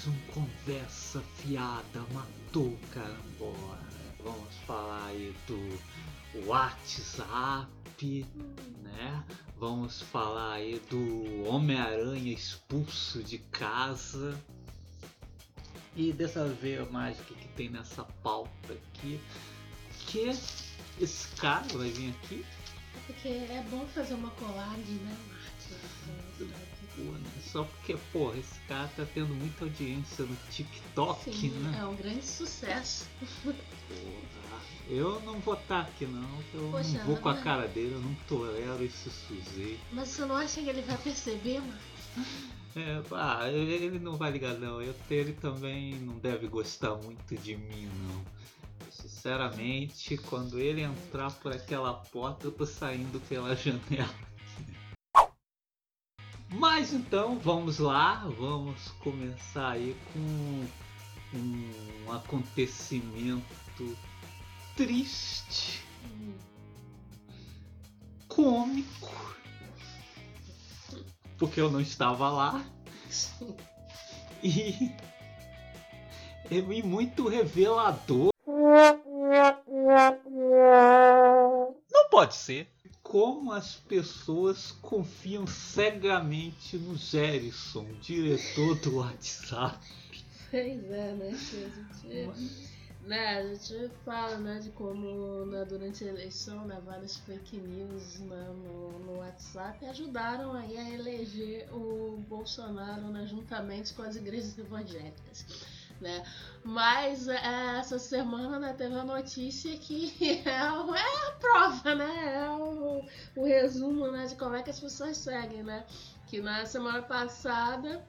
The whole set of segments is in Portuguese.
Mais um Conversa Fiada Matou Carambola. Vamos falar aí do WhatsApp, né? Vamos falar aí do Homem-Aranha expulso de casa. E dessa vez mais o que, tem nessa pauta aqui? Que esse cara vai vir aqui Porque é bom fazer uma colagem, né? Pô, né? Só porque, porra, esse cara tá tendo muita audiência no TikTok, Sim, né? é um grande sucesso. Porra, eu não vou estar aqui não, eu Poxa, não vou com a mas- cara dele, eu não tolero esse sujeito. Mas você não acha que ele vai perceber, Marcos? É, ah, ele não vai ligar não, eu, ele também não deve gostar muito de mim não. Sinceramente, quando ele entrar por aquela porta, eu tô saindo pela janela. Mas então, vamos lá, vamos começar aí com um acontecimento triste, cômico, porque eu não estava lá e, e muito revelador. Não pode ser. Como as pessoas confiam cegamente no Gerson, diretor do WhatsApp. Pois é, né? gente, né, a gente fala né, de como né, durante a eleição né, várias fake news né, no, no WhatsApp ajudaram aí a eleger o Bolsonaro né, juntamente com as igrejas evangélicas. Né? Mas é, essa semana né, teve a notícia que é, é a prova, né? É o, o resumo né, de como é que as pessoas seguem, né? Que na semana passada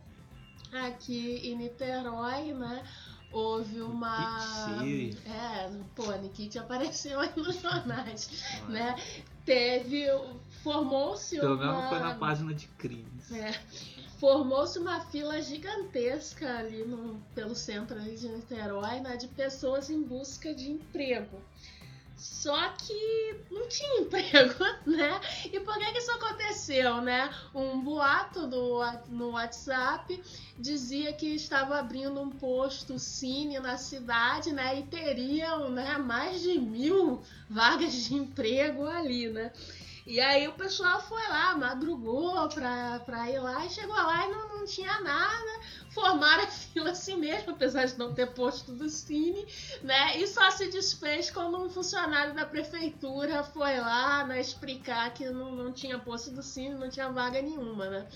aqui em Niterói, né? Houve uma. Nikit. É, pô, a Nikit apareceu aí nos jornais, né? Teve. Formou-se Pelo uma. menos foi na página de crimes. É, Formou-se uma fila gigantesca ali no, pelo centro de Niterói, né, de pessoas em busca de emprego. Só que não tinha emprego, né? E por que, que isso aconteceu, né? Um boato do, no WhatsApp dizia que estava abrindo um posto cine na cidade, né? E teriam né, mais de mil vagas de emprego ali, né? E aí o pessoal foi lá, madrugou pra, pra ir lá e chegou lá e não, não tinha nada. Formaram a fila assim mesmo, apesar de não ter posto do Cine, né? E só se desfez quando um funcionário da prefeitura foi lá né, explicar que não, não tinha posto do Cine, não tinha vaga nenhuma, né?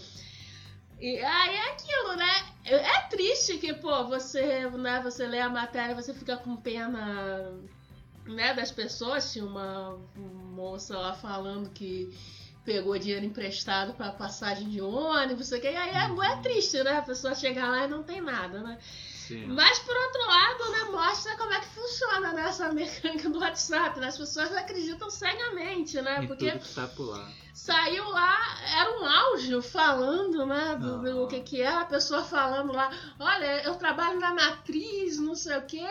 E aí é aquilo, né? É triste que, pô, você, né, você lê a matéria, você fica com pena né, das pessoas. Tinha uma moça lá falando que pegou dinheiro emprestado para passagem de ônibus, sei que. E aí é, é triste, né? A pessoa chegar lá e não tem nada, né? Sim. Mas por outro lado, né, mostra como é que funciona né, essa mecânica do WhatsApp. Né? As pessoas acreditam cegamente, né? Em Porque tudo que tá por lá. Saiu lá, era um áudio falando, né, do, do Ah. que que é, a pessoa falando lá, olha, eu trabalho na matriz, não sei o que,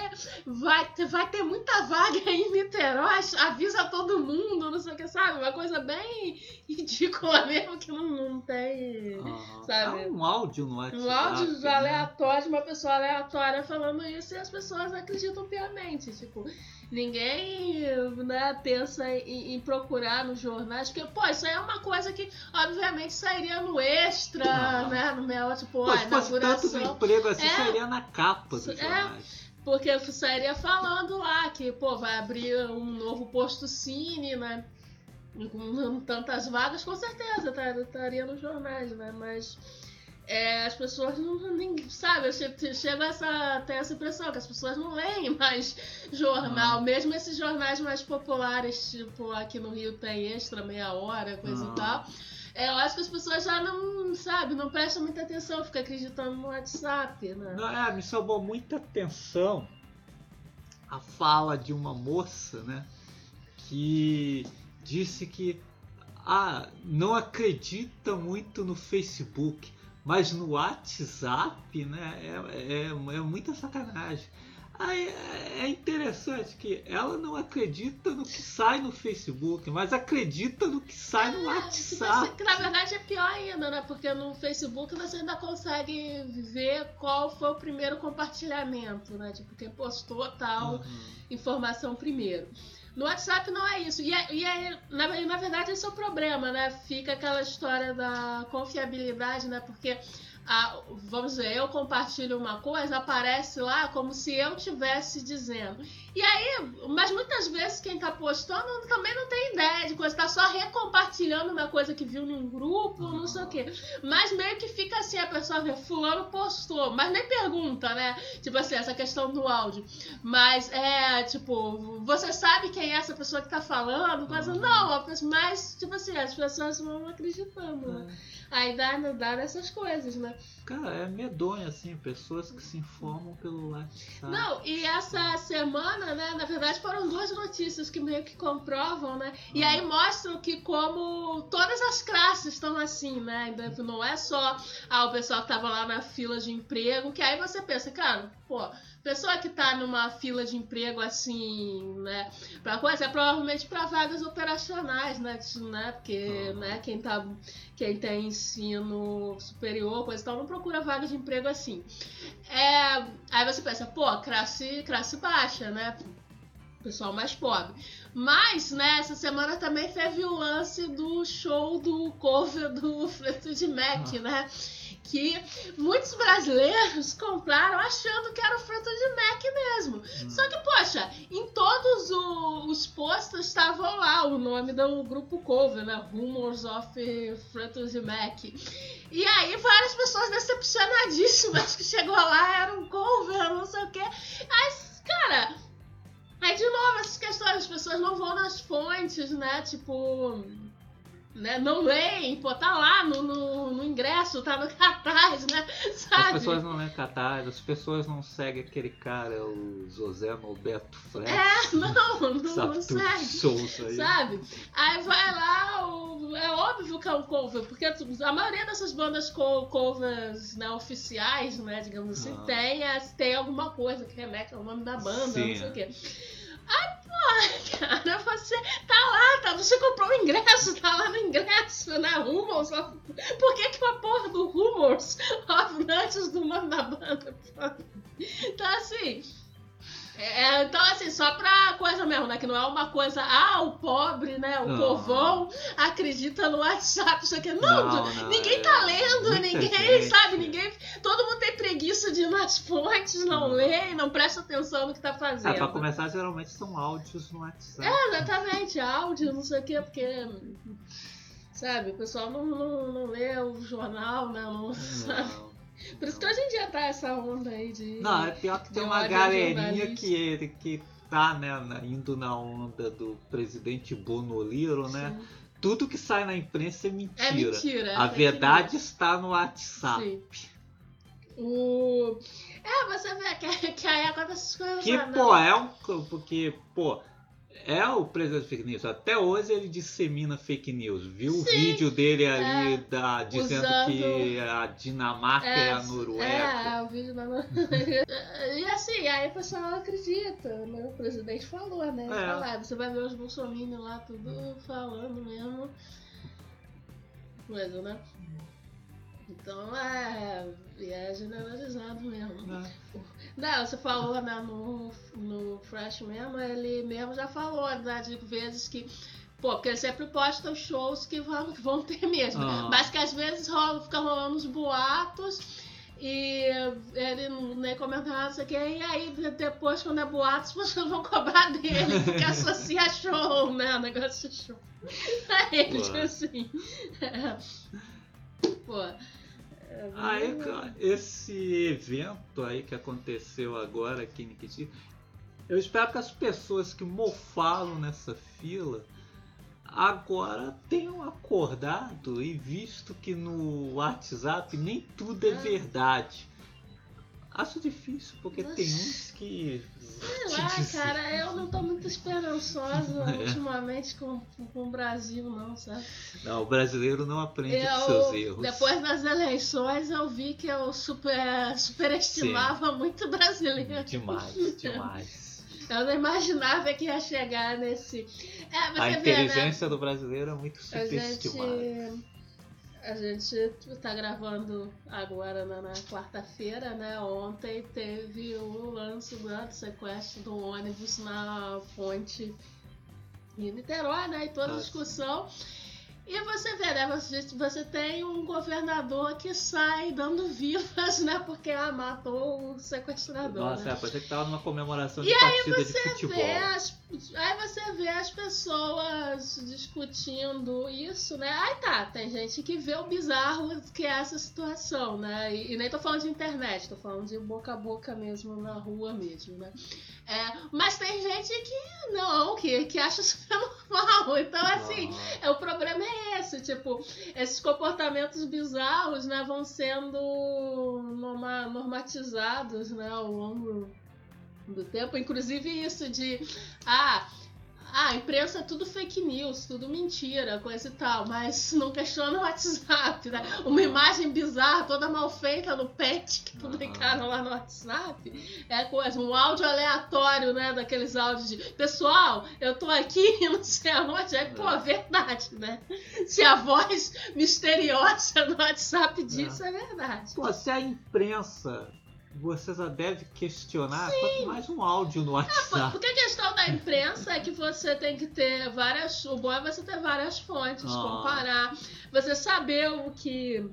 vai, ter- vai ter muita vaga aí em Niterói, avisa todo mundo, não sei o que, sabe? Uma coisa bem ridícula mesmo, que não, não tem... Ah, Sabe? há um áudio no WhatsApp. Um áudio né? aleatório de uma pessoa aleatória falando isso e as pessoas acreditam piamente. Tipo, ninguém né, pensa em, em procurar nos jornais, porque, pô, isso aí é uma coisa que, obviamente, sairia no extra, Ah. né? No meu, tipo, Pô, a fosse tanto do inauguração. emprego assim, É. sairia na capa dos É. jornais. Porque sairia falando lá que, pô, vai abrir um novo posto cine, né? Com tantas vagas, com certeza, tá- estaria nos jornais, né? Mas é, as pessoas não, nem, sabe, eu che- chego a essa, até essa impressão que as pessoas não leem mais jornal, Ah. mesmo esses jornais mais populares, tipo aqui no Rio tem extra, meia hora, coisa Ah. e tal. É, eu acho que as pessoas já não, sabe, não prestam muita atenção, ficam acreditando no WhatsApp, né? Não, é, me chamou muita atenção a fala de uma moça, né? Que disse que ah, não acredita muito no Facebook, mas no WhatsApp, né? É, é, é muita sacanagem. Aí é interessante que ela não acredita no que sai no Facebook, mas acredita no que sai no É, WhatsApp. que na verdade é pior ainda, né? Porque no Facebook você ainda consegue ver qual foi o primeiro compartilhamento, né? Tipo, quem postou tal Uhum. informação primeiro. No WhatsApp não é isso. E, é- e é- na, na verdade esse é o problema, né? Fica aquela história da confiabilidade, né? Porque, ah, vamos dizer, eu compartilho uma coisa, aparece lá como se eu tivesse dizendo. E aí, mas muitas vezes quem tá postando também não tem ideia de coisa, tá só recompartilhando uma coisa que viu num grupo, não sei o quê. Mas meio que fica assim, a pessoa vê, fulano postou, mas nem pergunta, né? Tipo assim, essa questão do áudio. Mas é, tipo, você sabe quem é essa pessoa que tá falando? Coisa, Uhum. não, mas, tipo assim, as pessoas vão acreditando, né? É. Aí dá, dá essas coisas, né? Cara, é medonho assim, pessoas que se informam pelo WhatsApp. Não, e essa semana, né, na verdade foram duas notícias que meio que comprovam, né? E Ah. aí mostram que como todas as classes estão assim, né? Ainda Não é só ah, o pessoal que tava lá na fila de emprego, que aí você pensa, cara, pô, pessoa que tá numa fila de emprego assim, né, pra coisa, é provavelmente pra vagas operacionais, né? né? Porque, Ah. né, quem tá quem tem ensino superior, coisa e tal, não procura vaga de emprego assim. É, aí você pensa, pô, classe, classe baixa, né? Pessoal mais pobre. Mas, né, essa semana também teve o lance do show do cover do Fleetwood Mac, Ah. né? Que muitos brasileiros compraram achando que era o Fleetwood Mac mesmo. Hum. Só que, poxa, em todos o- os posts estavam lá o nome do grupo cover, né? Rumors of Fleetwood Mac. E aí várias pessoas decepcionadíssimas que chegou lá, era um cover, não sei o quê. Aí, cara, aí de novo essas questões, as pessoas não vão nas fontes, né? Tipo. Né, não leem, pô, tá lá no, no, no ingresso, tá no cartaz, né? As Sabe? pessoas não lêem catarse, as pessoas não seguem aquele cara, o José Norberto Freire. É, não, não, sabe, não tudo segue. shows aí. Sabe? Aí vai lá, o- é óbvio que é um cover, porque a maioria dessas bandas co- covers né, oficiais, né, digamos assim, Ah. tem, as- tem alguma coisa que remete ao nome da banda, Sim. não sei o quê. Aí, pô, cara, você tá lá, tá, você comprou o ingresso, tá lá no ingresso, né, Rumors. Por que que a porra do Rumors of antes do nome da banda? Então, assim... É, então, assim, só pra coisa mesmo, né? Que não é uma coisa, ah, o pobre, né? O Não. povão acredita no WhatsApp, isso aqui. Não, Não, não, ninguém é tá lendo, ninguém, gente. sabe? Ninguém. Todo mundo tem preguiça de ir nas fontes, não Não. lê, não presta atenção no que tá fazendo. Ah, pra começar, geralmente são áudios no WhatsApp. É, exatamente, áudio, não sei o quê, porque. Sabe, o pessoal não, não, não lê o jornal, né? Não, sabe? Por isso que hoje em dia tá essa onda aí de. Não, é pior que tem uma galerinha que, que tá, né, indo na onda do presidente Bonoliro, né? Sim. Tudo que sai na imprensa é mentira. É mentira. é A fake verdade está no WhatsApp. Sim. O... É, você vê que, que aí acontece essas coisas Que, né? pô, é um. Porque, pô, é o presidente fake news. Até hoje ele dissemina fake news. Viu o Sim, vídeo dele ali é, da, dizendo usando- que a Dinamarca é, a Noruega. É, o vídeo da Noruega. e assim, aí o pessoal acredita, né? O presidente falou, né? É. Falar, você vai ver os bolsominions lá tudo falando mesmo. Coisa, né? Então é, é generalizado mesmo. né? Não, você falou né, no, no Fresh mesmo, ele mesmo já falou né, de vezes que. Pô, porque ele sempre posta os shows que vão, vão ter mesmo. Ah. Mas que às vezes rola, fica rolando os boatos e ele não- nem comenta nada, não sei que, e aí depois, quando é boatos, as pessoas vão cobrar dele, porque associa show, né? O negócio de show. Aí ele, tipo assim. é. Pô. é Aí, esse evento aí que aconteceu agora aqui em Nikiti, eu espero que as pessoas que mofaram nessa fila agora tenham acordado e visto que no WhatsApp nem tudo é Ah. verdade. Acho difícil, porque tem uns que. Sei lá, cara, eu não tô muito esperançosa É. ultimamente com, com o Brasil, não, sabe? Não, o brasileiro não aprende com Eu, seus erros. depois das eleições, eu vi que eu super, superestimava muito o brasileiro. Demais, demais. Eu não imaginava que ia chegar nesse. É, A vê, né? inteligência do brasileiro é muito A superestimada. gente, a gente tá gravando agora na, na quarta-feira, né? Ontem teve o lance né, do sequestro do ônibus na ponte em Niterói, né? E toda a discussão. E você vê, né? Você, você tem um governador que sai dando vivas, né? Porque ah, matou o sequestrador. Nossa, né? é, parece que tava numa comemoração de partida de futebol. Vê as- aí você vê as pessoas discutindo isso, né? Aí tá, tem gente que vê o bizarro que é essa situação, né? E, e nem tô falando de internet, tô falando de boca a boca mesmo, na rua mesmo, né? É, mas tem gente que não, que, que acha isso normal. Então, assim, é, o problema é esse, tipo, esses comportamentos bizarros, né, vão sendo norma- normatizados, né, ao longo do tempo. Inclusive isso de, ah, ah, a imprensa é tudo fake news, tudo mentira, coisa e tal, mas não questiona o WhatsApp, né? Uma imagem bizarra, toda mal feita no pet que publicaram lá no WhatsApp. É coisa, um áudio aleatório, né? Daqueles áudios de pessoal, eu tô aqui, não sei aonde. É, pô, É. verdade, né? Se a voz misteriosa no WhatsApp diz, é, verdade. Pô, se a imprensa você já deve questionar, quanto mais um áudio no WhatsApp. Porque a questão da imprensa é que você tem que ter várias. O bom é você ter várias fontes, Ah. comparar, você saber o que.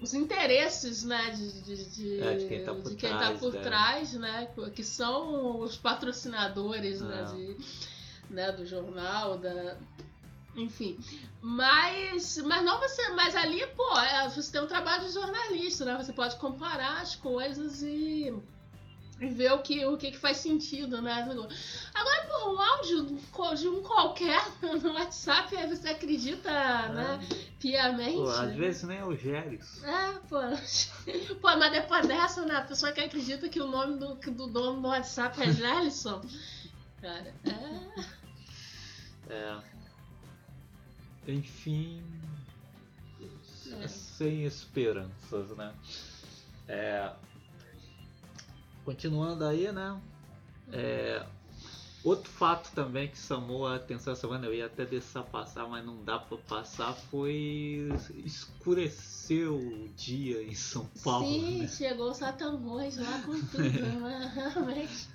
Os interesses, né, de, de, de, É, de quem tá por quem tá trás, por né? trás, né, que são os patrocinadores, né, É. de, né, do jornal, da, enfim. Mas, mas não você, mas ali, pô, é, você tem um trabalho de jornalista, né? Você pode comparar as coisas e, e ver o que, o que, que faz sentido, né? Agora, pô, um áudio de um qualquer no WhatsApp, aí você acredita, né? Piamente. Pô, às vezes nem é o Géris. É, pô. Pô, mas depois dessa, né? A pessoa que acredita que o nome do, do dono do WhatsApp é Gelson. Cara, é. É. Enfim. É. Sem esperanças, né? É. Continuando aí, né? É, outro fato também que chamou a atenção essa semana, eu ia até deixar passar, mas não dá pra passar, foi escurecer o dia em São Paulo. Sim, né? chegou o Satanvoz lá com tudo, né? Realmente.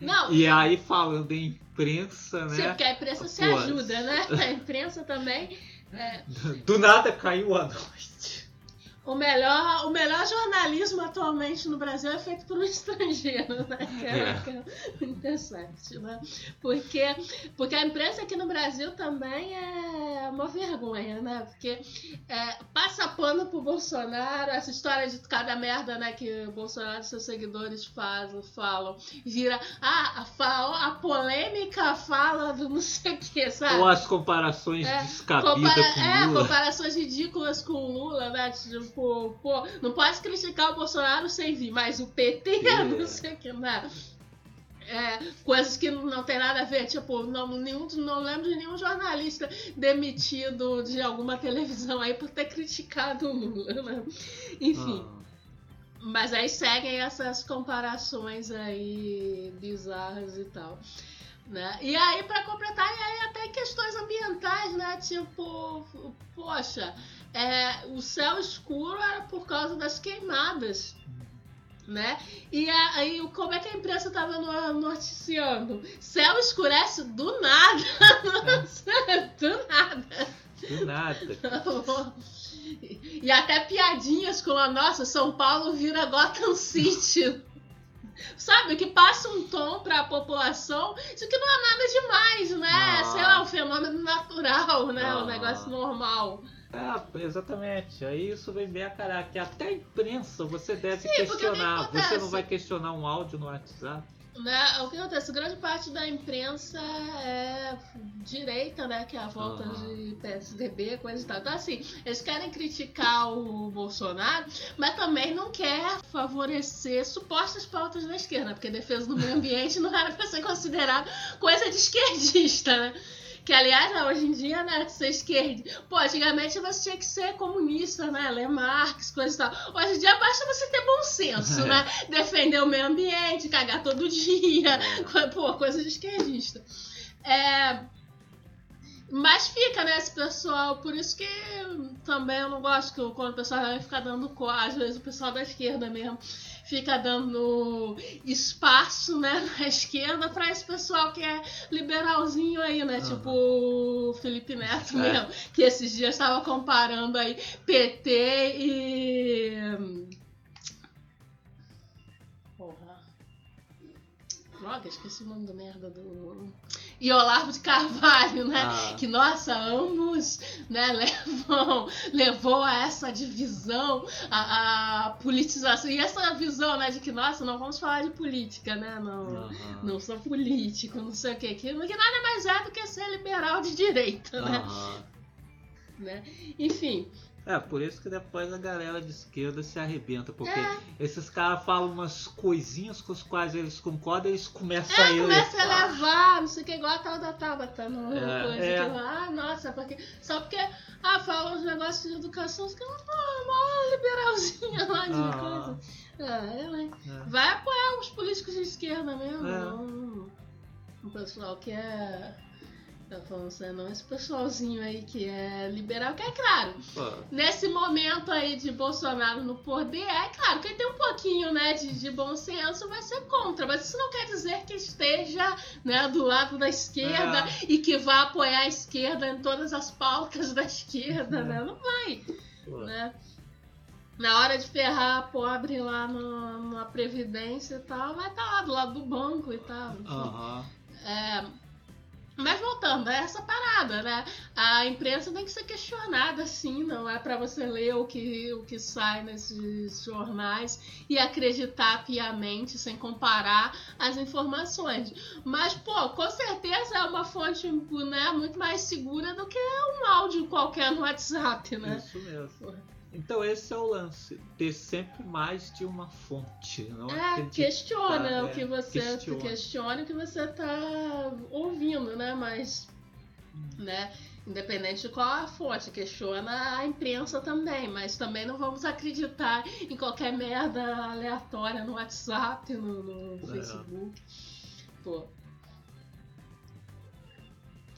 Não, E aí falando em imprensa, sim, né? porque a imprensa se ajuda, né? A imprensa também. é, Do nada caiu a noite. O, melhor, o melhor jornalismo atualmente no Brasil é feito por um estrangeiro, né? Que é, É. que é interessante, né? Porque, porque a imprensa aqui no Brasil também é uma vergonha, né? Porque é, passa pano pro Bolsonaro, essa história de cada merda né, que o Bolsonaro e seus seguidores fazem, falam, vira ah, a, a polêmica fala do não sei o que, sabe? Ou as comparações É, descabidas Compara- com é, Lula. comparações ridículas com o Lula, né? Tipo, pô, não pode criticar o Bolsonaro sem vir, mas o PT, não sei o que, né? É, coisas que não tem nada a ver, tipo, não, nenhum, não lembro de nenhum jornalista demitido de alguma televisão aí por ter criticado o Lula, né? Enfim. Ah. Mas aí seguem essas comparações aí bizarras e tal. Né? E aí, pra completar, e aí até questões ambientais, né? Tipo, poxa, é, o céu escuro era por causa das queimadas. Né? E aí, como é que a imprensa tava no- noticiando? Céu escurece do nada. do nada. Do nada. E até piadinhas com a nossa, São Paulo vira Gotham City. Sabe, que passa um tom pra população de que não é nada demais, né? Ah. Sei lá, um fenômeno natural, né? Ah. Um negócio normal. É, exatamente. Aí isso vem bem a caráter. Até a imprensa você deve Sim, questionar. Você não vai questionar um áudio no WhatsApp? Né? O que acontece? Grande parte da imprensa é direita, né? Que é a volta Aham. de PSDB, coisa e tal. Então, assim, eles querem criticar o Bolsonaro, mas também não quer favorecer supostas pautas da esquerda, porque defesa do meio ambiente não era pra ser considerado coisa de esquerdista, né? Que, aliás, hoje em dia, né, ser esquerda. Pô, antigamente você tinha que ser comunista, né? Ler Marx, coisa e tal. Hoje em dia basta você ter bom senso, É. né? Defender o meio ambiente, cagar todo dia. É. Pô, coisa de esquerdista. É. Mas fica, né, esse pessoal, por isso que também eu não gosto que quando o pessoal vai ficar dando às vezes o pessoal da esquerda mesmo fica dando espaço, né, na esquerda pra esse pessoal que é liberalzinho aí, né, Aham. tipo o Felipe Neto É. mesmo, que esses dias estava comparando aí PT e Porra. Droga, esqueci o nome do merda do. E Olavo de Carvalho, né? Ah. Que, nossa, ambos né, levam, levou a essa divisão, a, a politização. E essa visão, né, de que, nossa, não vamos falar de política, né? Não, Aham. não sou político, não sei o que, que, que nada mais é do que ser liberal de direita, né? Aham. né? Enfim, É, por isso que depois a galera de esquerda se arrebenta, porque É. esses caras falam umas coisinhas com as quais eles concordam e eles começam a É, começa a levar, não sei o que, igual a tal da Tabata no É, coisa. é. Que, ah, nossa, porque. Só porque ah, falam uns negócios de educação, que ela ah, mó liberalzinha lá de Ah. coisa. Ah, ela, hein? É. Vai apoiar os políticos de esquerda mesmo. É. Não, o pessoal que é. Tá falando assim, não, esse pessoalzinho aí que é liberal, que é claro, Pô, nesse momento aí de Bolsonaro no poder, é claro, quem tem um pouquinho né, de, de bom senso vai ser contra, mas isso não quer dizer que esteja né, do lado da esquerda É. e que vá apoiar a esquerda em todas as pautas da esquerda, É. né? Não vai, pô. né? Na hora de ferrar a pobre lá no, na Previdência e tal, vai estar lá do lado do banco e tal. Aham. É, mas voltando, é essa parada, né? A imprensa tem que ser questionada, sim, não é pra você ler o que, o que sai nesses jornais e acreditar piamente, sem comparar as informações. Mas, pô, com certeza é uma fonte né, muito mais segura do que um áudio qualquer no WhatsApp, né? Isso mesmo. Então esse é o lance, ter sempre mais de uma fonte, não É, questiona é, o que você questiona. questione o que você tá ouvindo, né? Mas, né? Independente de qual a fonte, questiona a imprensa também, mas também não vamos acreditar em qualquer merda aleatória no WhatsApp, no, no É. Facebook. Pô.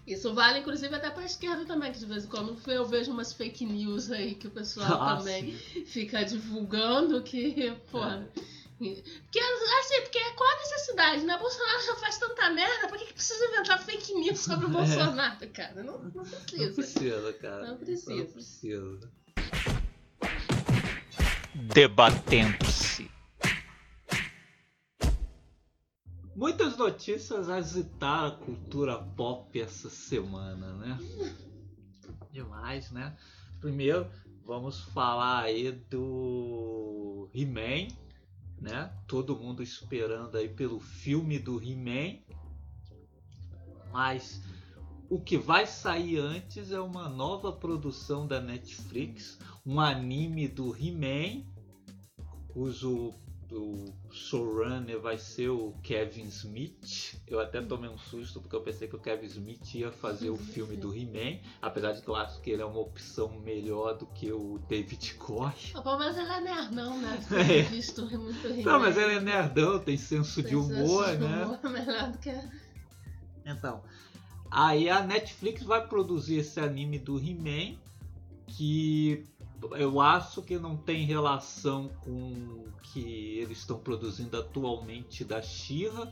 Isso vale, inclusive, até pra esquerda também, que de vez em quando eu vejo umas fake news aí que o pessoal Ah, também sim. fica divulgando que, porra. Porque, assim, porque qual a necessidade, né? Bolsonaro já faz tanta merda, por que, que precisa inventar fake news sobre o É. Bolsonaro, cara? Não, não Não precisa. precisa, cara. Não precisa. Não precisa. Debatendo-se. Muitas notícias agitaram a cultura pop essa semana, né? Demais, né? Primeiro, vamos falar aí do He-Man, né? Todo mundo esperando aí pelo filme do He-Man. Mas o que vai sair antes é uma nova produção da Netflix, um anime do He-Man, cujo o showrunner vai ser o Kevin Smith. Eu até tomei um susto porque eu pensei que o Kevin Smith ia fazer o filme do He-Man, apesar de que eu acho que ele é uma opção melhor do que o David Koch. Ah, Pô, mas ele é nerdão, né? É. Visto muito Não, mas ele é nerdão, tem senso de humor, né? Melhor do que... Então, aí a Netflix vai produzir esse anime do He-Man que eu acho que não tem relação com o que eles estão produzindo atualmente da She-Ra,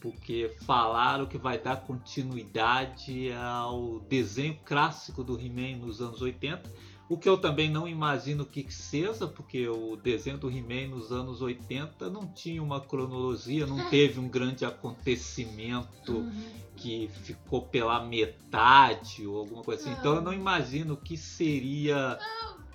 porque falaram que vai dar continuidade ao desenho clássico do He-Man nos anos 80. O que eu também não imagino que seja, porque o desenho do He-Man nos anos 80 não tinha uma cronologia, não teve um grande acontecimento Uhum. que ficou pela metade ou alguma coisa assim. Então eu não imagino que seria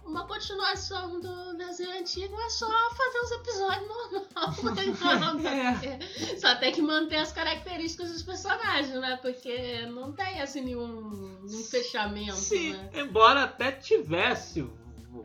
uma continuação do desenho antigo é só fazer os episódios normais. Não, É. Só tem que manter as características dos personagens, né? Porque não tem assim nenhum, nenhum fechamento, Sim, né? embora até tivesse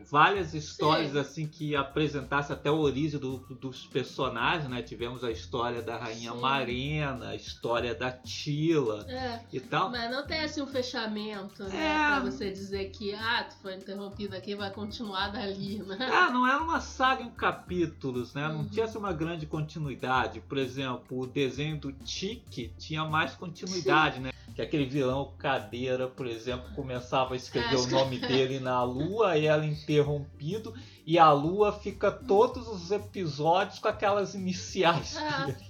várias histórias Sim. assim que apresentasse até a origem do- dos personagens, né? Tivemos a história da Rainha Sim. Marina, a história da Tila É, e tal. mas não tem assim um fechamento, né? É. Pra você dizer que, ah, tu foi interrompido aqui, vai continuar dali, né? Ah, não era uma saga em capítulos, né? Não Uhum. tinha assim, uma grande continuidade. Por exemplo, o desenho do Tiki tinha mais continuidade, né? Que aquele vilão cadeira, por exemplo, começava a escrever É, o nome dele na lua e ela interrompido. E a lua fica todos os episódios com aquelas iniciais. É. dele.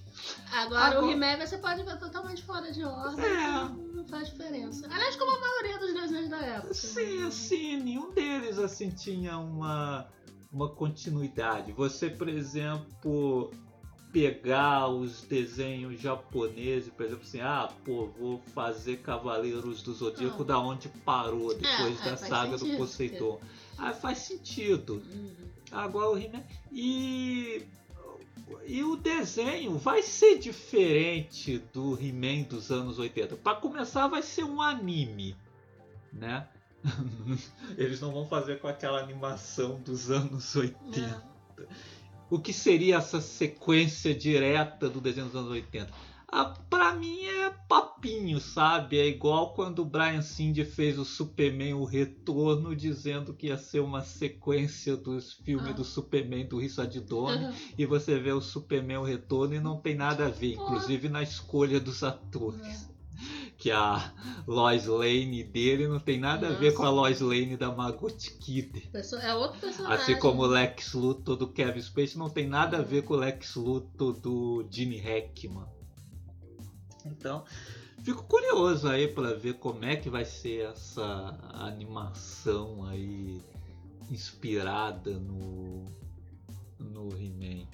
Agora, Agora- o He-Man você pode ver totalmente fora de ordem. É. Não faz diferença. Aliás, como a maioria dos desenhos da época. Sim, né? sim, nenhum deles assim tinha uma, uma continuidade. Você, por exemplo, pegar os desenhos japoneses, por exemplo, assim, ah, pô, vou fazer Cavaleiros do Zodíaco Ah. da onde parou depois É, da é, saga do. Poseidon. Ah, faz sentido. Uhum. Agora o He-Man. E. E o desenho vai ser diferente do He-Man dos anos 80. Para começar, vai ser um anime, né? Eles não vão fazer com aquela animação dos anos 80. É. O que seria essa sequência direta do desenho dos anos 80? Ah, pra mim é papinho, sabe? É igual quando o Brian Singer fez o Superman O Retorno, dizendo que ia ser uma sequência dos filmes Ah. do Superman do Richard Donner. Uhum. E você vê o Superman O Retorno e não tem nada a ver, inclusive na escolha dos atores. É. Que a Lois Lane dele não tem nada a ver com a Nossa. Lois Lane da Margot Kidder. É outro personagem. Assim como o Lex Luthor do Kevin Spacey não tem nada a ver com o Lex Luthor do Gene Hackman. Então, fico curioso aí para ver como é que vai ser essa animação aí inspirada no no He-Man.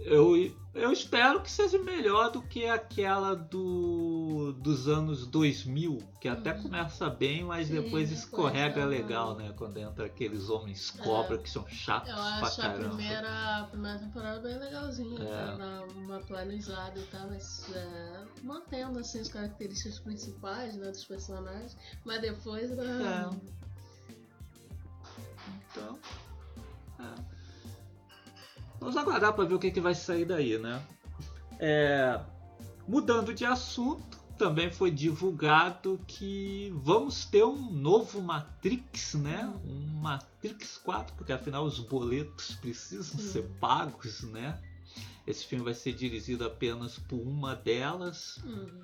Eu, eu espero que seja melhor do que aquela do, dos anos 2000, que até Uhum. começa bem, mas Sim, depois escorrega dá uma- legal, né? Quando entra aqueles homens cobra que são chatos Eu pra acho a caramba. primeira, a primeira temporada bem legalzinha, É. dar uma atualizada e tal, mas é, mantendo assim as características principais né, dos personagens, mas depois né, Então, é. Vamos aguardar para ver o que, que vai sair daí, né? É, mudando de assunto, também foi divulgado que vamos ter um novo Matrix, né? Um Matrix 4, porque afinal os boletos precisam Sim. ser pagos, né? Esse filme vai ser dirigido apenas por uma delas, Uhum,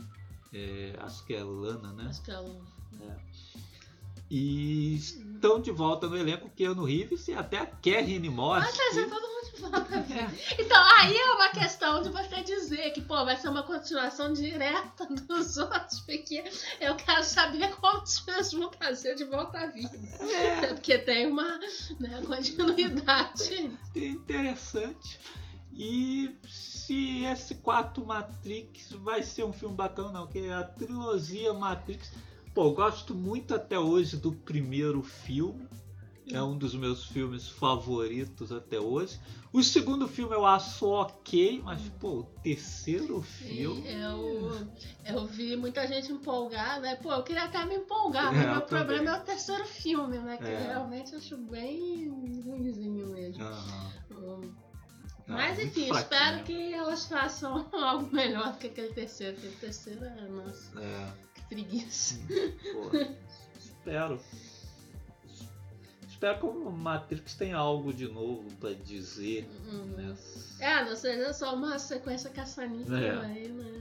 é, acho que é Lana, né? acho que ela. E estão de volta no elenco Keanu Reeves e até a Karen Moss. Vai trazer que- todo mundo. É, Então, aí é uma questão de você dizer que, pô, vai ser uma continuação direta dos outros, porque eu quero saber como os filmes vão trazer de volta à vida. é, Porque tem uma né, continuidade. interessante. E se esse 4 Matrix vai ser um filme bacana, não, porque a trilogia Matrix. Pô, eu gosto muito até hoje do primeiro filme. É um dos meus filmes favoritos até hoje. O segundo filme eu acho ok, mas pô, o terceiro filme. E eu, eu vi muita gente empolgar, né? Pô, eu queria até me empolgar, É, mas eu meu também. problema é o terceiro filme, né? Que É. realmente eu acho bem ruimzinho mesmo. Hum. Ah, Mas muito enfim, espero que elas façam algo melhor do que aquele terceiro. Aquele terceiro é, nossa, É. que preguiça. Pô, espero. Espero que o Matrix tenha algo de novo pra dizer. Uhum. Né? É, não seja só uma sequência caçanica É. aí, né?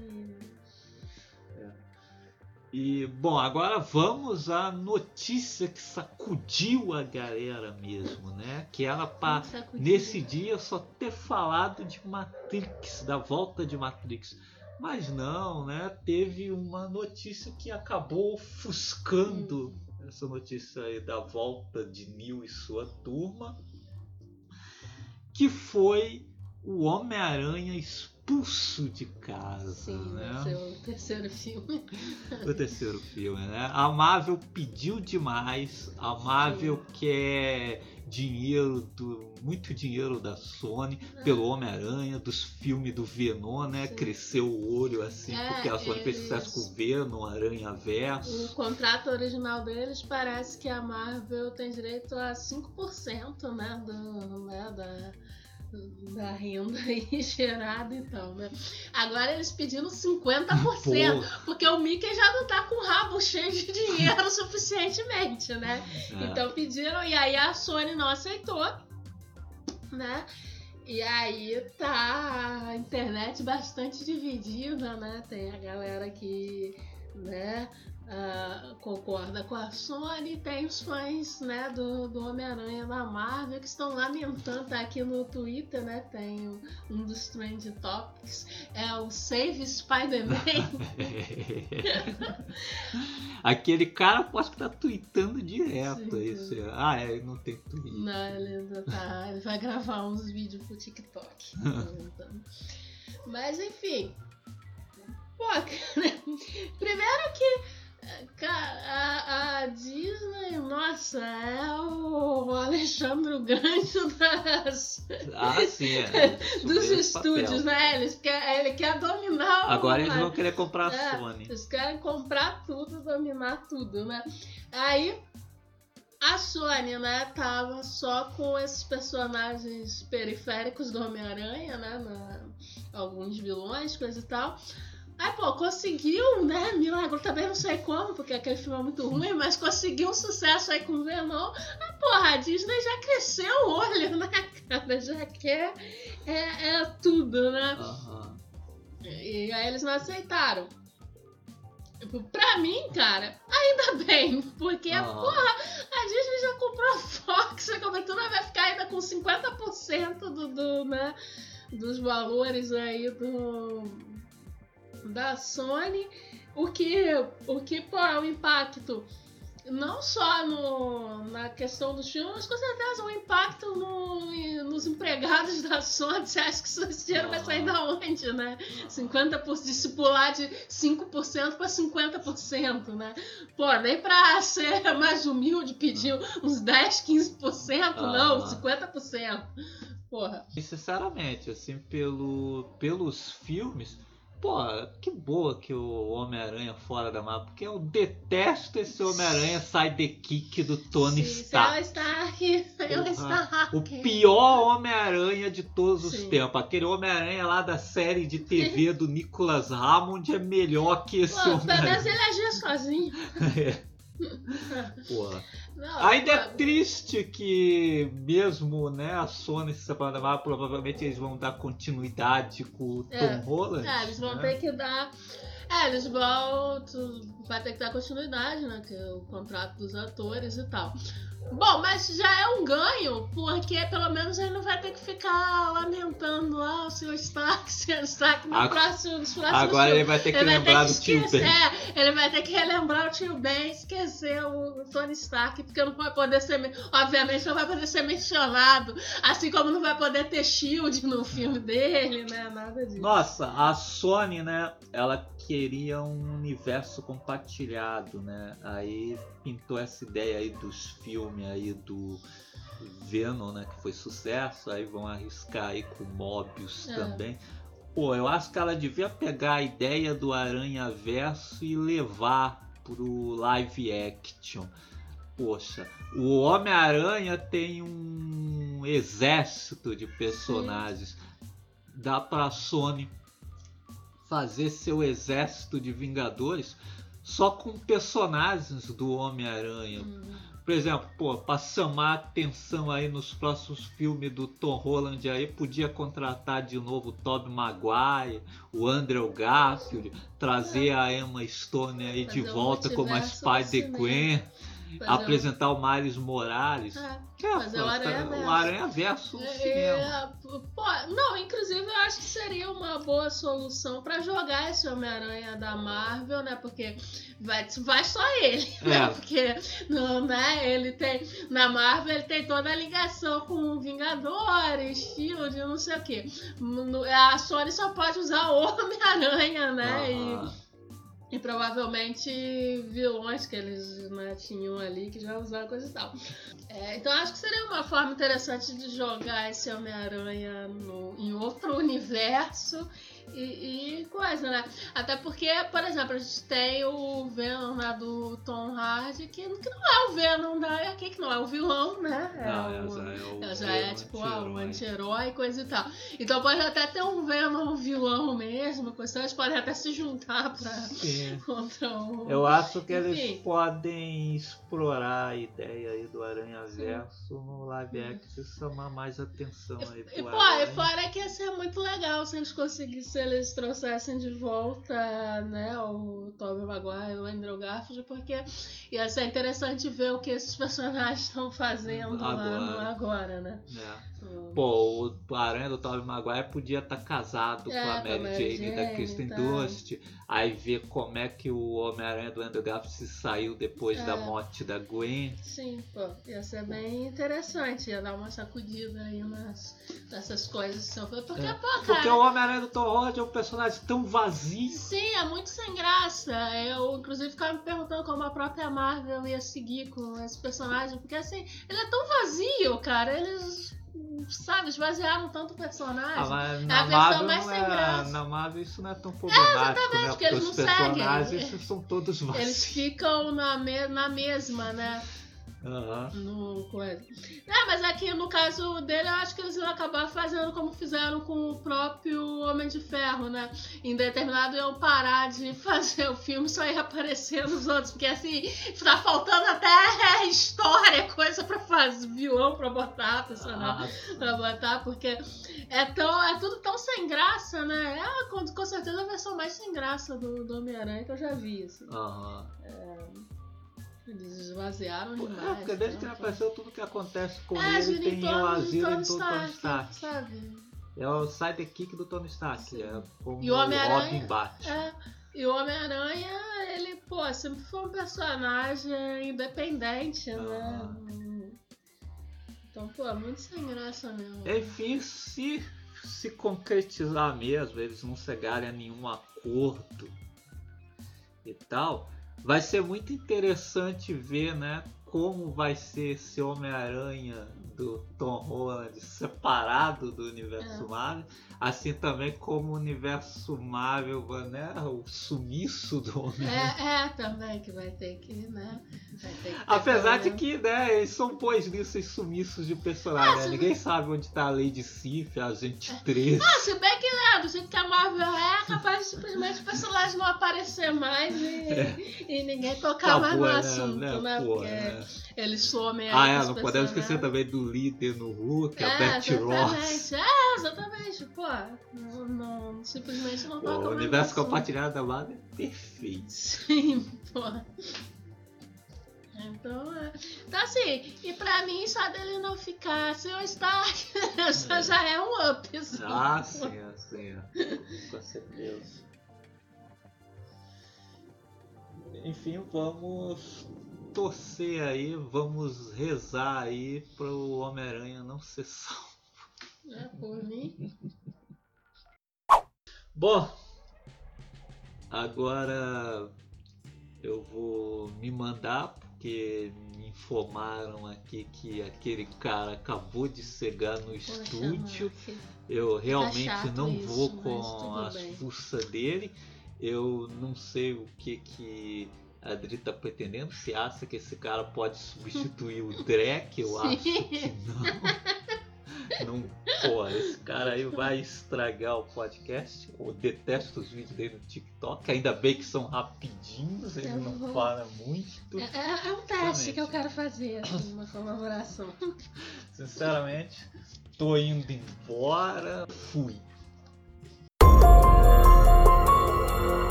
E, bom, agora vamos à notícia que sacudiu a galera mesmo, né? Que era pra nesse dia só ter falado de Matrix, da volta de Matrix. Mas não, né? Teve uma notícia que acabou ofuscando essa notícia aí da volta de Neo e sua turma, que foi o Homem-Aranha expulso de casa, Sim, né? o terceiro filme. o terceiro filme, né? A Marvel pediu demais, a Marvel quer dinheiro do muito dinheiro da Sony pelo Homem-Aranha, dos filmes do Venom, né? Sim. Cresceu o olho assim, É, porque a Sony fez eles- sucesso com o Venom, Aranha O Verso. contrato original deles parece que a Marvel tem direito a 5% né, do, né, da, da renda aí gerada e tal, né? Agora eles pedindo 50%, porque o Mickey já não tá com o rabo cheio de dinheiro suficientemente, né? É. Então pediram, e aí a Sony não aceitou, né? E aí tá a internet bastante dividida, né? Tem a galera que, né, ah, concorda com a Sony, tem os fãs, né, do, do Homem-Aranha da Marvel que estão lamentando, tá aqui no Twitter, né? Tem um, um dos trend topics, é o Save Spider-Man. Aquele cara pode estar tweetando direto Sim. Ah, é, não tem tweet. Não, ele ainda tá. Ele vai gravar uns vídeos pro TikTok. Então. Mas enfim. Pô, cara, primeiro que. Cara, a, a Disney, nossa, é o Alexandre o Grande das, Ah, sim, é. dos estúdios, papel. né? Eles quer, ele quer dominar o. Agora eles vão querer comprar a É, Sony. Eles querem comprar tudo, dominar tudo, né? Aí a Sony, né, tava só com esses personagens periféricos do Homem-Aranha, né? na- alguns vilões, coisa e tal. Aí, pô, conseguiu, né? Milagre também não sei como, porque aquele filme é muito ruim, mas conseguiu um sucesso aí com o Venom. Ah, porra, a Disney já cresceu o olho, né, cara? Já quer é, é tudo, né? Aham. E aí eles não aceitaram. Tipo, Pra mim, cara, ainda bem, porque, Aham. porra, a Disney já comprou a Fox, a cobertura vai ficar ainda com 50% do, do, né, dos valores aí do, da Sony, o que, o que pô, é um impacto não só no, na questão dos filmes, mas com certeza um impacto no- nos empregados da Sony. Você acha que esse dinheiro vai sair da onde, né? 50%, de se pular de 5% para 50%, né? Pô, nem pra ser mais humilde pedir uns 10, 15%, não, Ah. 50%. Porra. E sinceramente, assim, pelo, pelos filmes, pô, que boa que o Homem-Aranha fora da mapa, porque eu detesto esse Homem-Aranha sidekick do Tony Sim, Stark. Ela está aqui, ela Porra, está O pior Homem-Aranha de todos os Sim. tempos. Aquele Homem-Aranha lá da série de TV do Nicholas Hammond é melhor que esse Pô, pelo menos Homem-Aranha. ele agia sozinho. Porra. Não, Ainda é triste que mesmo né, a Sony se separando da Marvel, provavelmente eles vão dar continuidade com o Tom É. Holland. É, eles vão né? ter que dar. É, eles vão. Vai ter que dar continuidade, né? Que é o contrato dos atores e tal. Bom, mas já é um ganho, porque pelo menos ele não vai ter que ficar lamentando lá o seu Stark, seu Stark no Ag- próximo, nos próximos Agora ele filmes. vai ter que Ele lembrar ter do que tio esquecer, Ben. é, ele vai ter que relembrar o tio Ben, esquecer o Tony Stark, porque não vai poder ser, men- obviamente não vai poder ser mencionado, assim como não vai poder ter Shield no filme dele, né, nada disso. Nossa, a Sony, né? Ela queria um universo compartilhado, né? Aí pintou essa ideia aí dos filmes aí do Venom, né? Que foi sucesso. Aí vão arriscar aí com Mobius É. também. Pô, eu acho que ela devia pegar a ideia do Aranha Verso e levar pro live action. Poxa, o Homem-Aranha tem um exército de personagens. Dá pra Sony fazer seu exército de Vingadores só com personagens do Homem-Aranha. Hum. Por exemplo, pô, pra chamar atenção aí nos próximos filmes do Tom Holland aí, podia contratar de novo o Tobey Maguire, o Andrew Garfield, trazer a Emma Stone aí de volta como a Spider-Gwen. Fazer apresentar o Miles Morales. um- É. Que é, fazer pô, o Aranha o Verso. Aranha Verso no cinema. É, pô, não, inclusive eu acho que seria uma boa solução pra jogar esse Homem-Aranha da Marvel, né? Porque vai, vai só ele, né? É. Porque não, né? ele tem. Na Marvel ele tem toda a ligação com Vingadores, Shield, não sei o quê. A Sony só pode usar o Homem-Aranha, né? E- Aham. E provavelmente vilões que eles né, tinham ali que já usaram coisa e tal. É, então acho que seria uma forma interessante de jogar esse Homem-Aranha em outro universo e, e coisa, né? Até porque, por exemplo, a gente tem o Venom lá do Tom Hardy, que, que não é o Venom da HQ, que não é o vilão, né? É Não, o- já é o ela já é tipo ah, um anti-herói. e coisa e tal. Então pode até ter um Venom vilão mesmo, coisa e tal. Eles podem até se juntar pra Sim. contra o. Eu acho que Enfim. eles podem explorar a ideia aí do Aranha Verso no live action e chamar mais atenção aí E, pro pô, Aranha. e fora que ia ser muito legal se eles conseguissem, se eles trouxessem de volta, né, o Tobey Maguire, o Andrew Garfield, porque ia ser interessante ver o que esses personagens estão fazendo lá no Agora. agora, né? É. O- Pô, o Aranha do Tobey Maguire podia estar casado É, com a Mary Mary Jane da Jane, Kristen tá. Dust. Aí ver como é que o Homem-Aranha do Andrew Garfield se saiu depois É. da morte da Gwen. Sim, pô, ia ser bem interessante, ia dar uma sacudida aí nas, nessas coisas. Porque, É. pô, cara. Porque o Homem-Aranha do Tom Holland é um personagem tão vazio. Sim, é muito sem graça. Eu, inclusive, ficava me perguntando como a própria Marvel ia seguir com esse personagem, porque assim, ele é tão vazio, cara. Eles, sabe, esvaziaram tanto o personagem. Ah, mas É a versão mais sem é, graça. na Marvel isso não é tão problemático, né? porque Porque eles os não seguem. personagens são todos vazios. Eles ficam na, me- na mesma, né? Aham. No coisa. É, mas aqui no caso dele, eu acho que eles iam acabar fazendo como fizeram com o próprio Homem de Ferro, né? Em determinado iam parar de fazer o filme só ia aparecer nos outros, porque assim, tá faltando até história, coisa pra fazer, vilão pra botar, personagem Ah, pra botar, porque é, tão, é tudo tão sem graça, né? É com, com certeza a versão mais sem graça do, do Homem-Aranha que eu já vi, assim. Aham. Eles esvaziaram É, demais. porque desde que né? apareceu tudo que acontece com É, ele, tem o asilo em Tony todo Tony Stark, sabe? É o sidekick do Tony Stark. Sim. É como E o Homem-Aranha-. É, e o Homem-Aranha, ele, pô, sempre foi um personagem independente, né? Aham. Então, pô, é muito sem graça mesmo. Enfim, se se concretizar mesmo, eles não chegarem a nenhum acordo e tal, vai ser muito interessante ver, né, como vai ser esse Homem-Aranha do Tom Holland separado do universo É. Marvel, assim também como o universo Marvel, né, o sumiço do Homem É, é, também, que vai ter que, né? Ter que Apesar de que, né, eles são bons nisso, esses sumiços de personagem, né? se- Ninguém sabe onde tá a Lady Sif, a gente 13. Ah, se bem que, né, do jeito que a Marvel é, é capaz de simplesmente o personagem não aparecer mais e, e ninguém tocar mais no É. Acabou, né, assunto, né? né, pô, Porque né? Eles somem aí Ah, é, não podemos esquecer personagens. também do líder no Hulk, a É, Betty Ross. exatamente. É, exatamente. Pô, não, não- simplesmente não toca O universo compartilhado da Marvel é perfeito. Sim, pô. Então, é. Então, assim, e pra mim, só dele não ficar sem o Stark, já, já é um up. assim. Ah, sim, sim. Com certeza. Enfim, vamos torcer aí, vamos rezar aí pro Homem-Aranha não ser salvo. É, por mim. Bom, agora eu vou me mandar porque me informaram aqui que aquele cara acabou de chegar no Poxa, estúdio. Eu realmente chato não isso, vou mas com bem. fuças dele. Eu não sei o que que a Adri tá pretendendo. Se acha que esse cara pode substituir o Drek, eu Sim. acho que não. não. Pô, esse cara aí vai estragar o podcast. Eu detesto os vídeos dele no TikTok. Ainda bem que são rapidinhos, ele não vou- para muito. É, é- é um teste que eu quero fazer, assim, uma colaboração. Sinceramente, tô indo embora. Fui.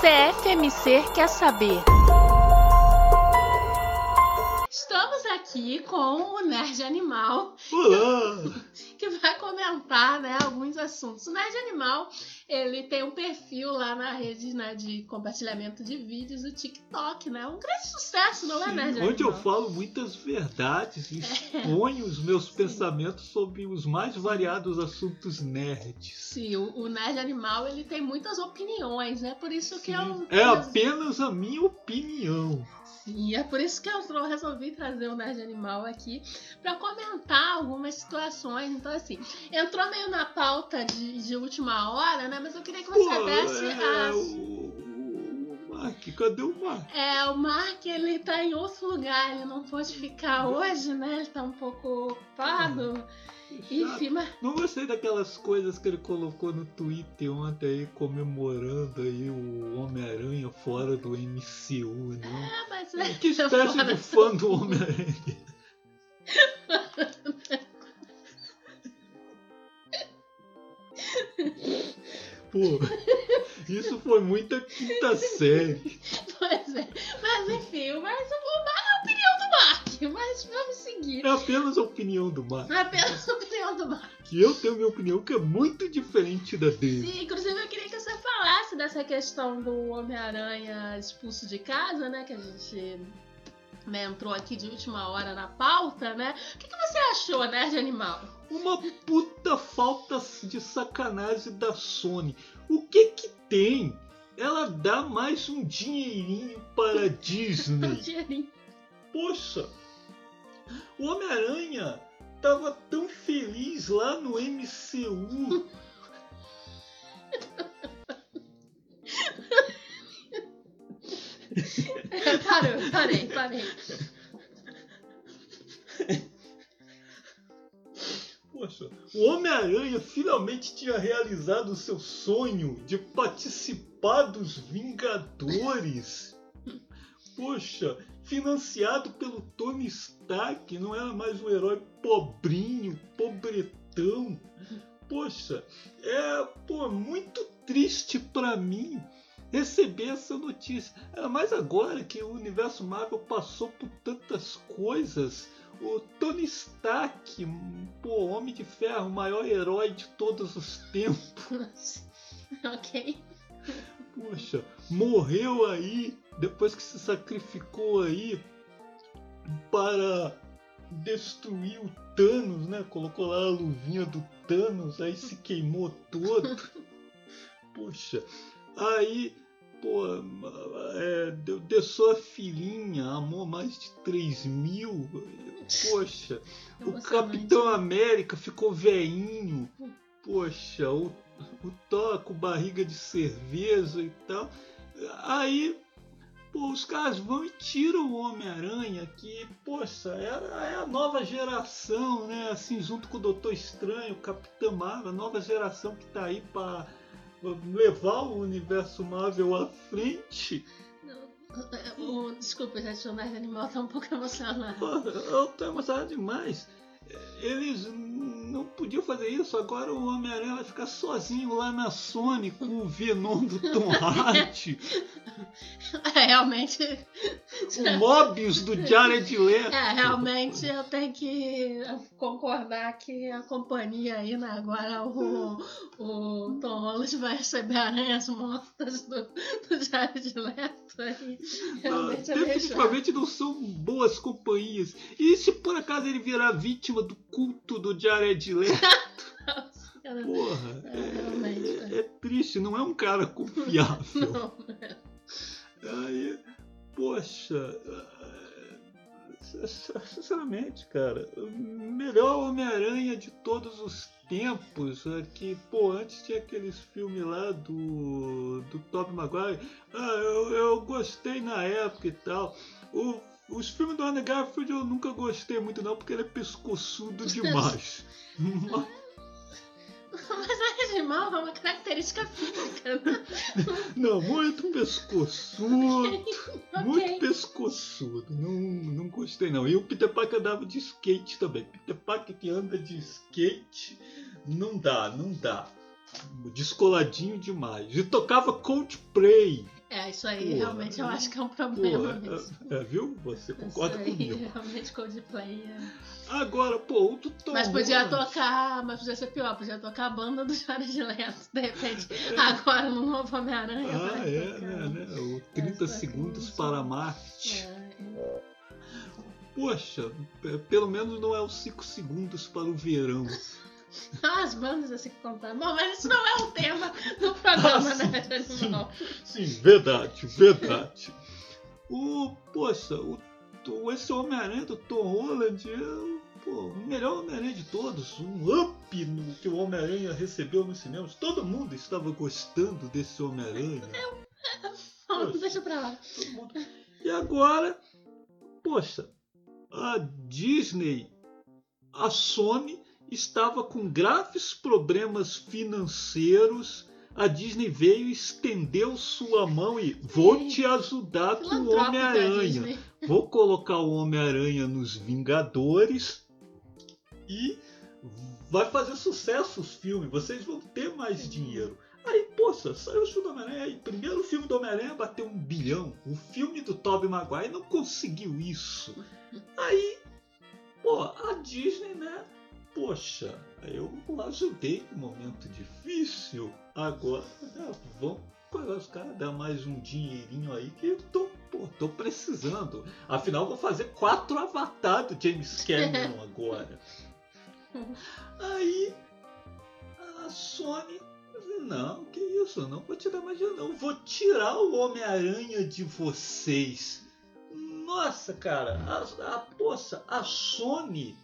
CFMC quer saber. Estamos aqui com o Nerd Animal. Olá! Que vai comentar né, alguns assuntos. O Nerd Animal ele tem um perfil lá na rede né, de compartilhamento de vídeos do TikTok, né? Um grande sucesso, não é, Sim, Nerd onde eu Animal? falo muitas verdades e exponho os meus pensamentos sobre os mais variados assuntos nerds. Sim, o, o Nerd Animal ele tem muitas opiniões, é por isso que eu. É apenas a minha opinião. Sim, é por isso que eu resolvi trazer o Nerd Animal aqui para comentar algumas situações. Então, assim, entrou meio na pauta de, de última hora, né? Mas eu queria que você Pô, desse é, as. o, o Mark, cadê o Mark? É, o Mark, ele tá em outro lugar, ele não pôde ficar hoje, né? Ele tá um pouco ocupado. Chato. Enfim, mas. Não gostei daquelas coisas que ele colocou no Twitter ontem aí, comemorando aí o Homem-Aranha fora do MCU, né? Ah, mas é. Que espécie de fã do Homem-Aranha? Pô, isso foi muita quinta série. Pois é. Mas enfim, mas o é a opinião do Mark. Mas vamos seguir. É apenas a opinião do Mark. Apenas a opinião do Mark. Que eu tenho minha opinião que é muito diferente da dele. Sim, inclusive eu queria que você falasse dessa questão do Homem-Aranha expulso de casa, né? Que a gente né, entrou aqui de última hora na pauta, né? O que, que você achou, Nerd Animal? Uma puta falta de sacanagem da Sony. O que que tem? Ela dá mais um dinheirinho para a Disney. Dinheirinho. Poxa, o Homem-Aranha tava tão feliz lá no MCU. Parou, parei, parei. Poxa, o Homem-Aranha finalmente tinha realizado o seu sonho de participar dos Vingadores. Poxa, financiado pelo Tony Stark, não era mais um herói pobrinho, pobretão. Poxa, é pô, muito triste pra mim receber essa notícia. Ainda mais agora que o universo Marvel passou por tantas coisas. O Tony Stark, pô, Homem de Ferro, o maior herói de todos os tempos. ok. Poxa, morreu aí depois que se sacrificou aí para destruir o Thanos, né? Colocou lá a luvinha do Thanos, aí se queimou todo. Poxa, aí, pô, é, deu- deixou a filhinha, amou mais de 3 mil. Poxa, o. Capitão América ficou veinho. Poxa, o, o Thor com barriga de cerveja e tal. Aí, pô, os caras vão e tiram o Homem-Aranha, que, poxa, é, é a nova geração, né? Assim, junto com o Doutor Estranho, o Capitão Marvel, a nova geração que tá aí pra levar o universo Marvel à frente. O, desculpa, gente, o Nerd Animal tá um pouco emocionado. Eu tô emocionado demais. Eles não podiam fazer isso, agora o Homem-Aranha vai ficar sozinho lá na Sony com o Venom do Tom Hardy, É, realmente. o Mobius do Jared Leto. É, realmente eu tenho que concordar que a companhia aí, né? Agora o, o Tom Holland vai receber aranhas mortas do, do Jared Leto aí. Ah, Realmente é definitivamente não são boas companhias. E se por acaso ele virar vítima do culto do Jared Leto? Porra, É, realmente. é, é triste, não é um cara confiável. Não, Aí, poxa, eh, sinceramente, cara, o melhor Homem-Aranha de todos os tempos, é que, pô, antes tinha aqueles filmes lá do, do Tobey Maguire, ah, eu, eu gostei na época e tal. O, os filmes do Andrew Garfield eu nunca gostei muito não, porque ele é pescoçudo demais. Mas, Mas a animal é uma característica física, né? não, muito pescoçudo. Ok. Muito pescoçudo, não, não gostei não. E o Peter Parker andava de skate também. Peter Parker que anda de skate, não dá, não dá. Descoladinho demais. E tocava Coldplay. É, isso aí realmente eu é- acho que é um problema mesmo. é, é, viu? Você concorda isso aí, comigo. realmente Coldplay é... Agora, pô, o Tom Mas podia tocar, mas podia ser pior, podia tocar a banda do Jared Leto, de repente, agora no novo Homem-Aranha. Ah, é, tocar. né, né? O 30 Essa segundos para Marte. É, Poxa, p- pelo menos não é os 5 segundos para o verão. As bandas assim que contaram. Bom, mas isso não é o tema do programa, sim, né, animal. Sim, verdade, verdade. O, poxa, o, esse Homem-Aranha do Tom Holland é o, pô, o melhor Homem-Aranha de todos. Um up no que o Homem-Aranha recebeu nos cinemas. Todo mundo estava gostando desse Homem-Aranha. Poxa. deixa pra lá. Mundo. E agora, poxa, a Disney, a Sony estava com graves problemas financeiros. A Disney veio e estendeu sua mão e vou te ajudar com o Homem-Aranha. Vou colocar o Homem-Aranha nos Vingadores e vai fazer sucesso os filmes. Vocês vão ter mais dinheiro. Aí, poxa, saiu o filme do Homem-Aranha. Aí, primeiro filme do Homem-Aranha bateu um bilhão. O filme do Tobey Maguire não conseguiu isso. Aí, pô, a Disney, né? Poxa, eu ajudei num momento difícil. Agora, né, vamos pagar os caras, dar mais um dinheirinho aí que eu tô, pô, tô precisando. Afinal, vou fazer quatro avatar do James Cameron agora. Aí, a Sony não, que isso, não vou tirar mais dinheiro, não. Vou tirar o Homem-Aranha de vocês. Nossa, cara, a, a, poxa, a Sony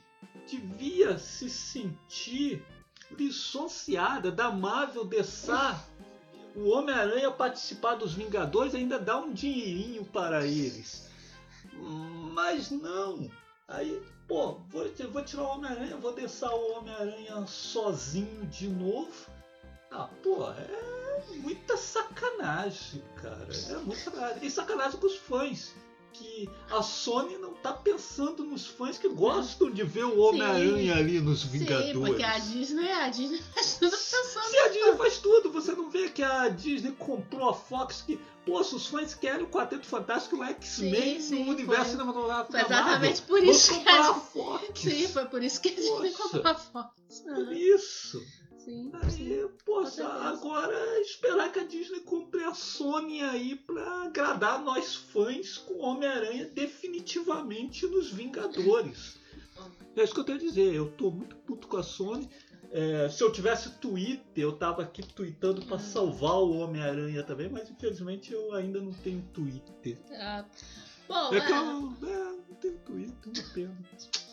devia se sentir licenciada da Marvel deixar o Homem-Aranha participar dos Vingadores e ainda dar um dinheirinho para eles. Mas não. Aí, pô, vou, vou tirar o Homem-Aranha, vou deixar o Homem-Aranha sozinho de novo. Ah, pô, é muita sacanagem, cara. É muita sacanagem. E sacanagem com os fãs. Que a Sony não tá pensando nos fãs que gostam de ver o Homem-Aranha ali nos Vingadores. Sim, porque a Disney, a Disney faz tudo pensando Se a Disney faz tudo, você não vê que a Disney comprou a Fox que, poxa, os fãs querem o Quarteto Fantástico e o X-Men no universo cinematográfico foi exatamente por Vamos isso que a a Fox. Sim, foi por isso que a Disney comprou a Fox. Por isso. Sim, sim. Aí, poxa, certeza. agora esperar que a Disney compre a Sony aí pra agradar nós fãs com Homem-Aranha definitivamente nos Vingadores. É isso que eu tenho a dizer. Eu tô muito puto com a Sony. É, se eu tivesse Twitter, eu tava aqui tweetando pra salvar o Homem-Aranha também, mas infelizmente eu ainda não tenho Twitter. Ah, Bom, É que é, eu é, não tenho Twitter, uma pena.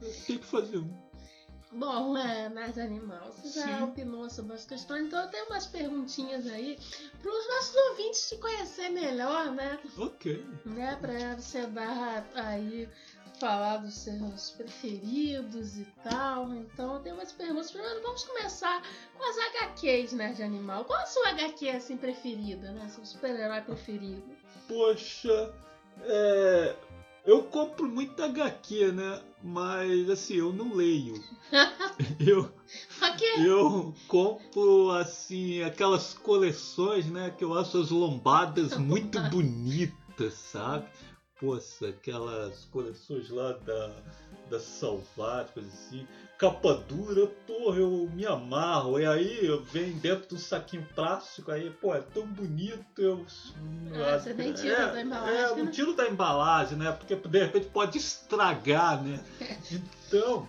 Eu tenho que fazer um. Bom, é, mais animal. Você já Sim. opinou sobre as questões, então eu tenho umas perguntinhas aí para os nossos ouvintes te conhecer melhor, né? Ok. né? Pra você dar aí, falar dos seus preferidos e tal. Então eu tenho umas perguntas. Primeiro vamos começar com as HQs, né, de animal. Qual a sua HQ assim preferida, né? Seu super-herói preferido? Poxa, é, eu compro muita HQ, né? Mas assim, eu não leio. Eu, Ok. eu compro assim aquelas coleções, né? Que eu acho as lombadas muito bonitas, sabe? Poxa, aquelas coleções lá da, da Salvat, coisa assim. Capa dura, porra, eu me amarro. E aí eu venho dentro do saquinho plástico, aí, pô, é tão bonito. Eu, Ah, você nem tira é, da embalagem, É, né? não tiro da embalagem, né? Porque de repente pode estragar, né? Então,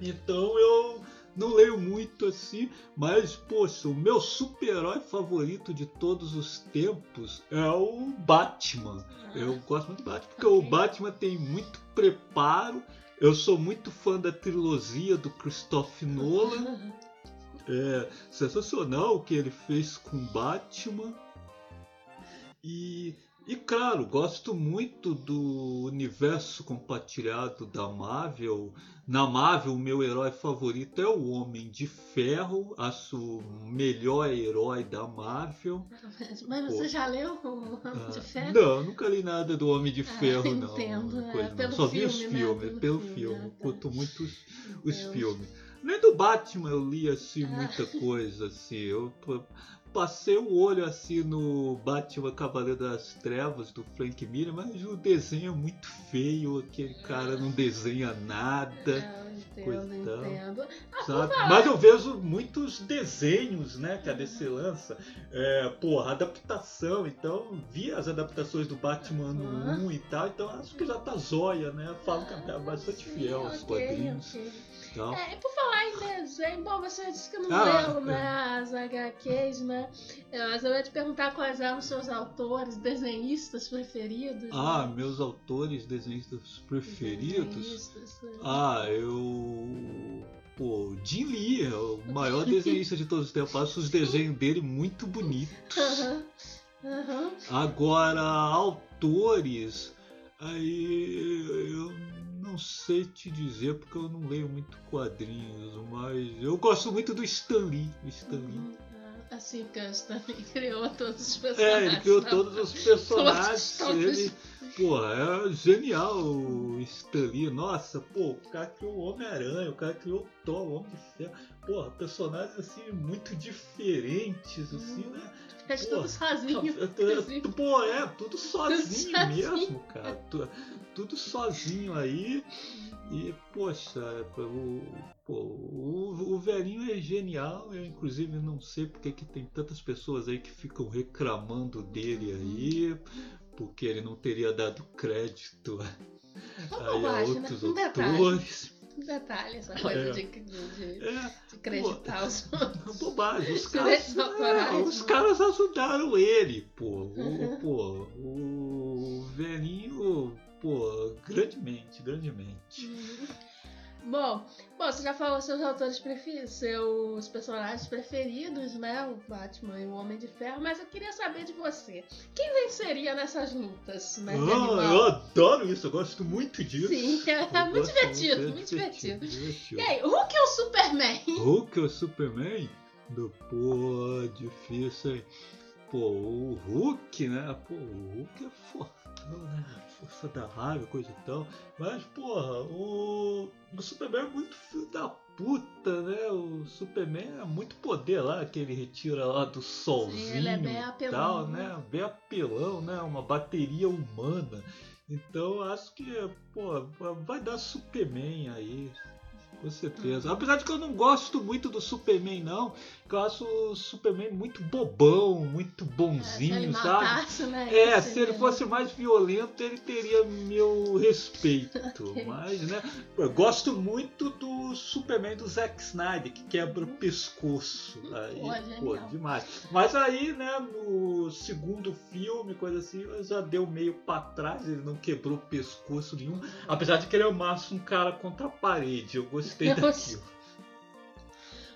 então eu não leio muito assim, mas poxa, o meu super-herói favorito de todos os tempos é o Batman. Eu gosto muito do Batman porque o Ok. Batman tem muito preparo. Eu sou muito fã da trilogia do Christopher Nolan. É sensacional o que ele fez com Batman. E, e claro, gosto muito do universo compartilhado da Marvel. Na Marvel, o meu herói favorito é o Homem de Ferro. Acho o melhor herói da Marvel. Mas você Pô. já leu o Homem Ah, de Ferro? Não, nunca li nada do Homem de Ah, Ferro, não. entendo, é, Coisa não. pelo Só vi os né? filmes, Pelo pelo filme, filme. né? Tá. curto muito os, os filmes. Nem do Batman eu li assim Ah. muita coisa assim. Eu, passei o olho assim no Batman Cavaleiro das Trevas do Frank Miller, mas o desenho é muito feio, aquele cara não desenha nada. Não, Coisa entendo. Ah, Sabe? Mas eu vejo muitos desenhos, né, que a DC lança. É, porra, adaptação, então vi as adaptações do Batman Aham. 1 e tal, então acho que já tá joia, né? Falo que é bastante fiel aos quadrinhos ok. E tal. É, e por falar em desenho, bom, você disse que não Ah, leu, né, as HQs, né? É, Mas eu ia te perguntar quais eram os seus autores, desenhistas preferidos. Ah, né? meus autores desenhistas preferidos? Desenhistas, né? Ah, eu. Pô, Jim Lee é o maior desenhista de todos os tempos. Acho os desenhos dele muito bonitos. Aham. Agora, autores. Aí eu não sei te dizer porque eu não leio muito quadrinhos, mas eu gosto muito do Stan Lee. O Stan Lee. Uhum. Assim, porque o Stanley criou todos os É, personagens. ele criou né? todos os personagens. Todos, todos. Ele, pô, é genial o Stan Lee. Nossa, pô, o cara criou o Homem-Aranha, o cara criou o Thor, o Homem de Ferro. Porra, personagens assim muito diferentes, assim, né? Pô, tudo sozinho. inclusive. Pô, é, tudo sozinho sozinho. mesmo, cara. Tu- Tudo sozinho aí. E, poxa, o, pô, o, o velhinho é genial. Eu, inclusive, não sei porque que tem tantas pessoas aí que ficam reclamando dele aí. Porque ele não teria dado crédito Uma a bobagem, né? outros detalhe. autores. Detalhe, essa coisa É. de, de, É, de acreditar os outros. bobagem. Os caras, é, os né? caras ajudaram ele, pô. O, Uhum. pô, o velhinho, pô, grandemente, grandemente. Bom, bom, você já falou seus autores preferidos, seus personagens preferidos, né? O Batman e o Homem de Ferro, mas eu queria saber de você. Quem venceria nessas lutas, né? Ah, eu adoro isso, eu gosto muito disso. Sim, é muito divertido, é muito divertido. divertido. E aí, Hulk ou Superman? Hulk ou Superman? Do, pô, difícil, hein? Pô, o Hulk, né? Pô, o Hulk é fortão, né? Força da raiva, coisa e tal. Mas, porra, o, o Superman é muito filho da puta, né? O Superman é muito poder lá, que ele retira lá do solzinho ele é bem e apelão, tal, né? né? Bem apelão, né? Uma bateria humana. Então, acho que, pô, vai dar Superman aí. Com certeza. Apesar de que eu não gosto muito do Superman, não. Que eu acho o Superman muito bobão, muito É, bonzinho, sabe? matasse, né? É, se ele fosse mais violento, ele teria meu respeito. Mas, né? Eu gosto muito do Superman do Zack Snyder, que quebra o pescoço. Aí, Pô, pô, demais. Mas aí, né, no segundo filme, coisa assim, já deu meio pra trás, ele não quebrou pescoço nenhum. Apesar de que ele é o máximo um cara contra a parede. Eu gostei Daquilo.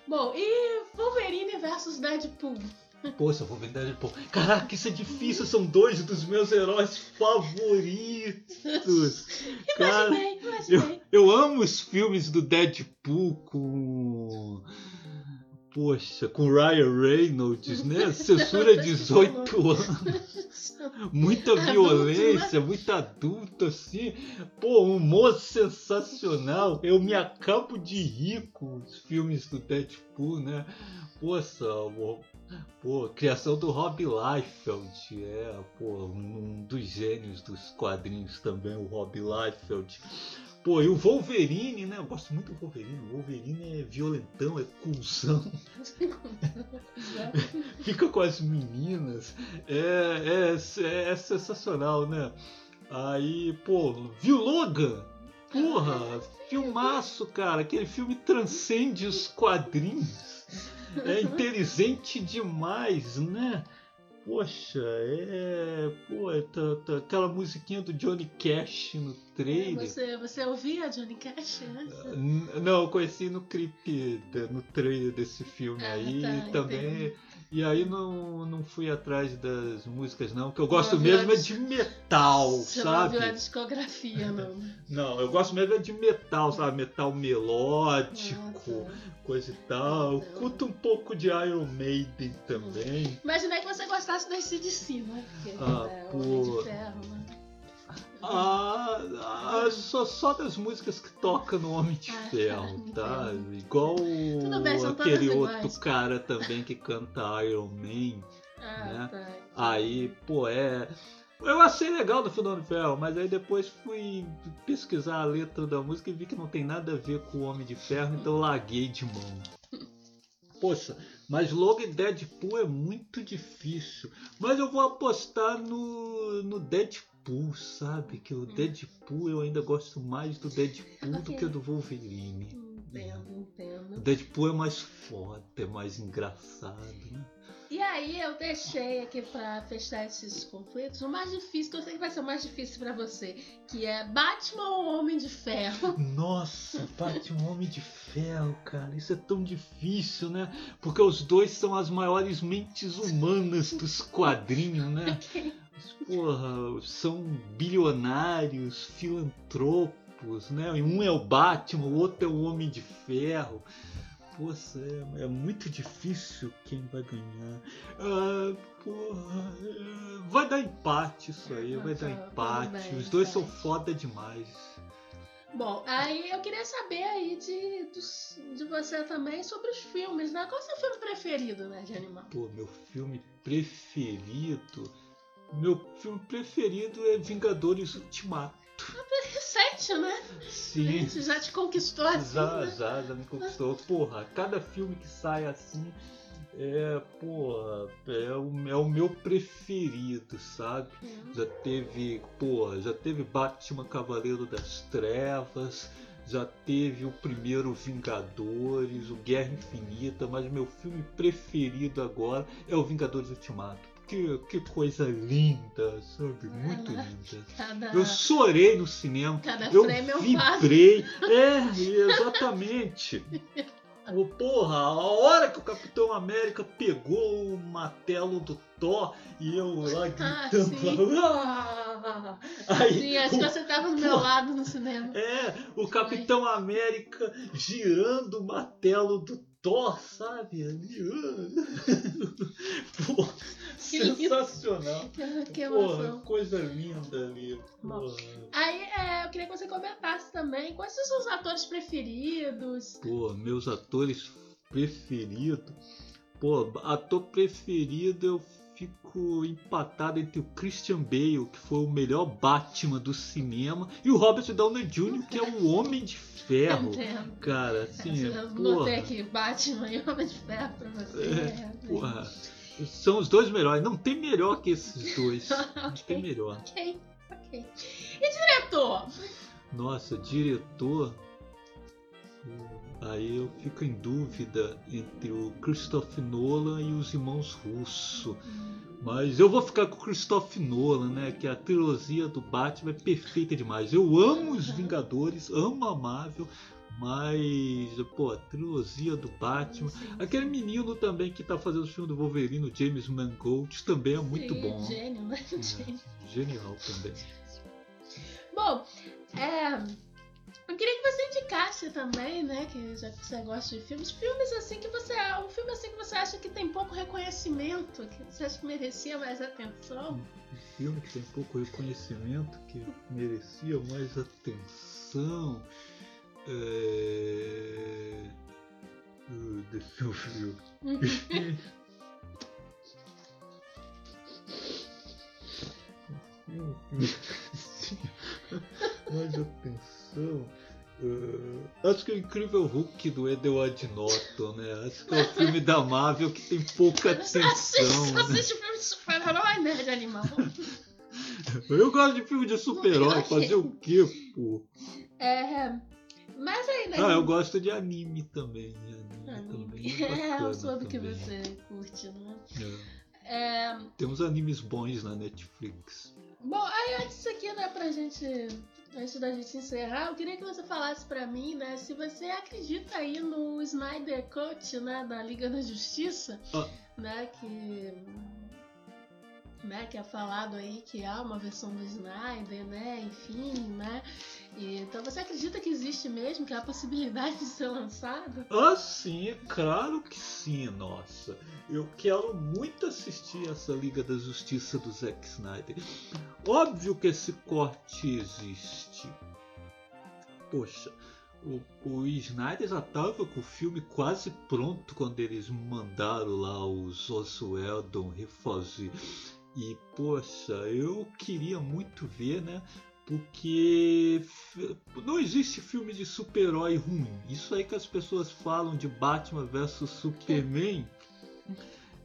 Bom, e Wolverine versus Deadpool? Poxa, eu vou vender Deadpool. Caraca, isso é difícil, são dois dos meus heróis favoritos. Cara, Imaginei, imaginei. eu amo os filmes do Deadpool com. Poxa, com Ryan Reynolds, né? Censura 18 anos. Muita violência, muito adulto, assim. Pô, um humor sensacional. Eu me acabo de rir com os filmes do Deadpool, né? Poxa, pô, criação do Rob Liefeld. É, pô, um dos gênios dos quadrinhos também, o Rob Liefeld. Pô, e o Wolverine, né? Eu gosto muito do Wolverine. O Wolverine é violentão, é cuzão fica com as meninas. É, é, é sensacional, né? Aí, pô, viu Logan? Porra, filmaço, cara. Aquele filme transcende os quadrinhos. É inteligente demais, né? Poxa, é. Pô, é aquela musiquinha do Johnny Cash no trailer. Você, você ouvia Johnny Cash antes? Não, eu conheci no clipe, no trailer desse filme Ah, aí tá, e também. entendi. E aí não, não fui atrás das músicas não, que eu gosto Não mesmo é de metal, Você não sabe? ouviu a discografia, não. Não, eu gosto mesmo é de metal, sabe? Metal melódico, tá. coisa e tal. Eu curto um pouco de Iron Maiden também. Imaginei que você gostasse da CDC, né? Porque Ah, é. Homem de Ferro, né? Ah, ah, só, só das músicas que toca no Homem de Ah, Ferro, tá? Igual bem, aquele iguais. outro cara também que canta Iron Man. Ah, né? tá. Aí, pô, é. Eu achei legal do Filho do Homem de Ferro, mas aí depois fui pesquisar a letra da música e vi que não tem nada a ver com o Homem de Ferro, então eu larguei de mão. Poxa, mas logo em Deadpool é muito difícil. Mas eu vou apostar no, no Deadpool, sabe? Que o Deadpool eu ainda gosto mais do Deadpool do Ok. que do Wolverine. Entendo, O entendo. Deadpool é mais foda, é mais engraçado, né? E aí eu deixei aqui pra fechar esses conflitos o mais difícil, que eu sei que vai ser o mais difícil pra você, que é Batman ou Homem de Ferro? Nossa, Batman Homem de Ferro, cara, isso é tão difícil, né? Porque os dois são as maiores mentes humanas dos quadrinhos, né? Porra, são bilionários, filantropos, né? Um é o Batman, o outro é o Homem de Ferro. Poxa, é, é muito difícil quem vai ganhar. Ah, porra, é, vai dar empate isso aí, vai dar empate. Os dois são foda demais. Bom, aí eu queria saber aí de, dos- de você também sobre os filmes, né? Qual é o seu filme preferido, né, de animal? Pô, meu filme preferido. Meu filme preferido é Vingadores Ultimato. Recente, né? Sim. Gente, já te conquistou assim, Já, né? já, já me conquistou. Porra, cada filme que sai assim é, porra, é o, é o meu preferido, sabe? Hum. Já teve, porra, já teve Batman Cavaleiro das Trevas, já teve o primeiro Vingadores, o Guerra Infinita, mas meu filme preferido agora é o Vingadores Ultimato. Que, que coisa linda, sabe? Muito Ah, linda. Cada, Eu chorei no cinema. cada Eu frame vibrei. É, exatamente. Ô, porra, a hora que o Capitão América pegou o martelo do Thor e eu lá Ah, gritando. sim. "Ah!" Aí, Sim, acho que você tava do meu Pô. lado no cinema. é, o Capitão América girando o martelo do Thor, sabe? Ali. ah. Pô, sensacional. Que, Porra, coisa linda ali. Aí é, eu queria que você comentasse também quais são os seus atores preferidos. Pô, meus atores preferidos. Pô, ator preferido eu fico empatado entre o Christian Bale, que foi o melhor Batman do cinema, e o Robert Downey Jr., que é o Homem de Ferro. Cara, assim, eu porra, aqui Batman e Homem de Ferro pra você. É, porra, são os dois melhores. Não tem melhor que esses dois. Não tem melhor. ok, ok. E diretor? Nossa, diretor. Aí eu fico em dúvida entre o Christopher Nolan e os irmãos Russo. Mas eu vou ficar com o Christopher Nolan, né? Que a trilogia do Batman é perfeita demais. Eu amo os Vingadores, amo a Marvel, mas, pô, a trilogia do Batman. Aquele menino também que tá fazendo o filme do Wolverine, o James Mangold, também é muito Sim, bom. Gênio, né? É, genial também. Bom, é, eu queria que você indicasse também, né? Que já que você gosta de filmes, filmes assim que você. Um filme assim que você acha que tem pouco reconhecimento, que você acha que merecia mais atenção. Um filme que tem pouco reconhecimento, que merecia mais atenção. É... uh, Deixa eu ver. Um filme que merecia mais atenção. Uh, acho que é o Incrível Hulk do Edward Norton, né? Acho que é o filme da Marvel que tem pouca Você atenção. assiste, né? filme de super-herói, né, de animal? Eu gosto de filme de super-herói, fazer o quê, pô? É, mas aí, né? Ah, eu gosto de anime também. Anime, Anime. também é É, eu soube que você curte, né? É. É, Tem uns animes bons na Netflix. bom, aí antes aqui, né, pra gente. Antes da gente encerrar, eu queria que você falasse pra mim, né, se você acredita aí no Snyder Cut, né, da Liga da Justiça, Ah. né, que. Né, que é falado aí que há uma versão do Snyder, né, enfim, né, Então você acredita que existe mesmo, que há a possibilidade de ser lançado? Ah, sim, é claro que sim, nossa. Eu quero muito assistir essa Liga da Justiça do Zack Snyder. Óbvio que esse corte existe. Poxa, o, o Snyder já estava com o filme quase pronto quando eles mandaram lá os Oswaldon refazer. E poxa, eu queria muito ver, né? Porque não existe filme de super-herói ruim. Isso aí que as pessoas falam de Batman versus Superman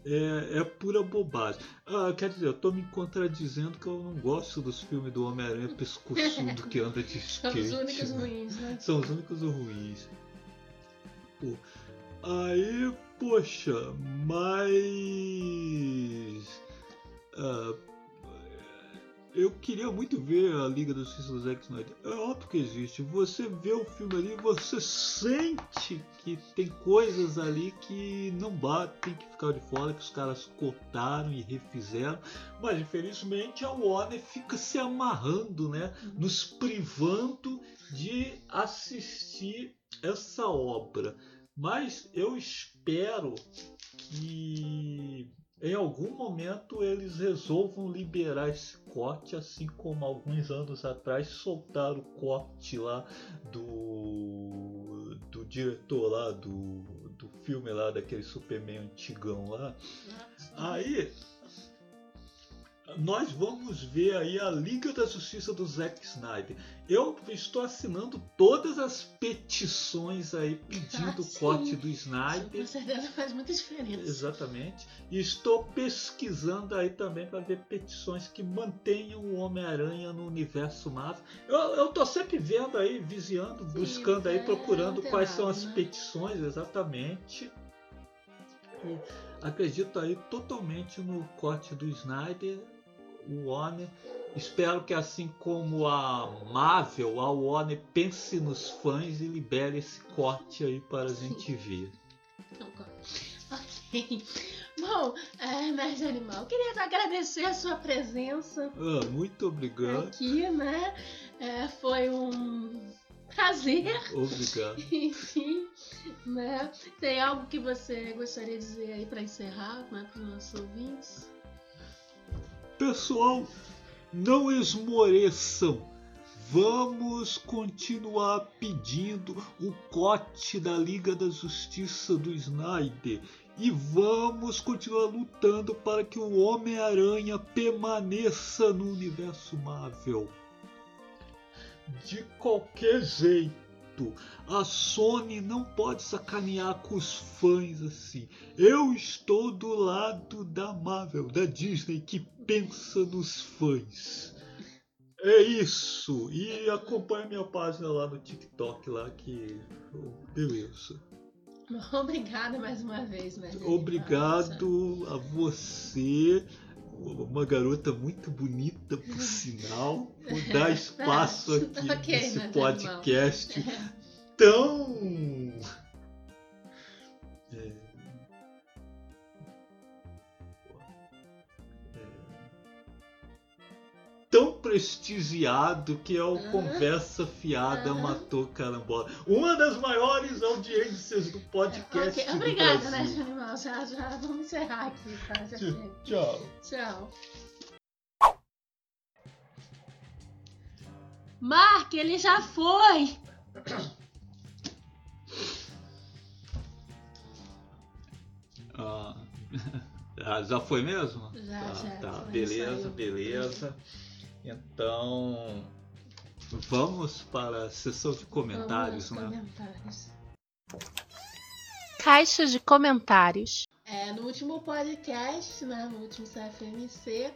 é, é pura bobagem. Ah, quer dizer, eu tô me contradizendo que eu não gosto dos filmes do Homem-Aranha pescoçudo que anda de skate. São os únicos né? ruins, né? São os únicos ruins. Pô, aí, poxa, mas. Ah, eu queria muito ver a Liga da Justiça do Zack Snyder. É óbvio que existe. Você vê o filme ali, você sente que tem coisas ali que não batem, que ficaram de fora, que os caras cortaram e refizeram. Mas infelizmente a Warner fica se amarrando, né? Nos privando de assistir essa obra. Mas eu espero que em algum momento eles resolvam liberar esse corte, assim como alguns anos atrás soltaram o corte lá do, do diretor lá do, do filme lá daquele Superman antigão lá. Aí nós vamos ver aí a Liga da Justiça do Zack Snyder. Eu estou assinando todas as petições aí pedindo ah, o corte do Snyder. Com certeza faz muita diferença. Exatamente. E estou pesquisando aí também para ver petições que mantenham o Homem-Aranha no universo Marvel. Eu, eu tô sempre vendo aí, vigiando, Sim, buscando aí, é, procurando quais são as né? petições exatamente. E acredito aí totalmente no corte do Snyder o Warner. Espero que assim como a Marvel, a Warner pense nos fãs e libere esse corte aí para a gente ver. Ok. Bom, é, Nerd Animal, queria agradecer a sua presença. Ah, muito obrigado. Aqui, né? É, foi um prazer. Obrigado. Enfim, né? Tem algo que você gostaria de dizer aí para encerrar, né, para os nossos ouvintes? Pessoal, não esmoreçam. Vamos continuar pedindo o cote da Liga da Justiça do Snyder e vamos continuar lutando para que o Homem-Aranha permaneça no universo Marvel. De qualquer jeito a Sony não pode sacanear com os fãs assim. Eu estou do lado da Marvel, da Disney, que pensa nos fãs. É isso. E acompanhe minha página lá no TikTok lá que beleza. Obrigada mais uma vez, né? Obrigado a você uma garota muito bonita, por sinal. Vou dar espaço aqui okay, nesse podcast é. tão. Prestigiado que é o Conversa Fiada Matou Carambola. Uma das maiores audiências do podcast. Okay. Obrigada, né, Animal? Já, já vamos encerrar aqui, tá? Tchau. Tchau. Mark, ele já foi! Ah, já foi mesmo? Já, tá, já. Tá, beleza, beleza. Então, vamos para a sessão de comentários, vamos né? Comentários. Caixa de comentários. É, no último podcast, né, no último CFMC,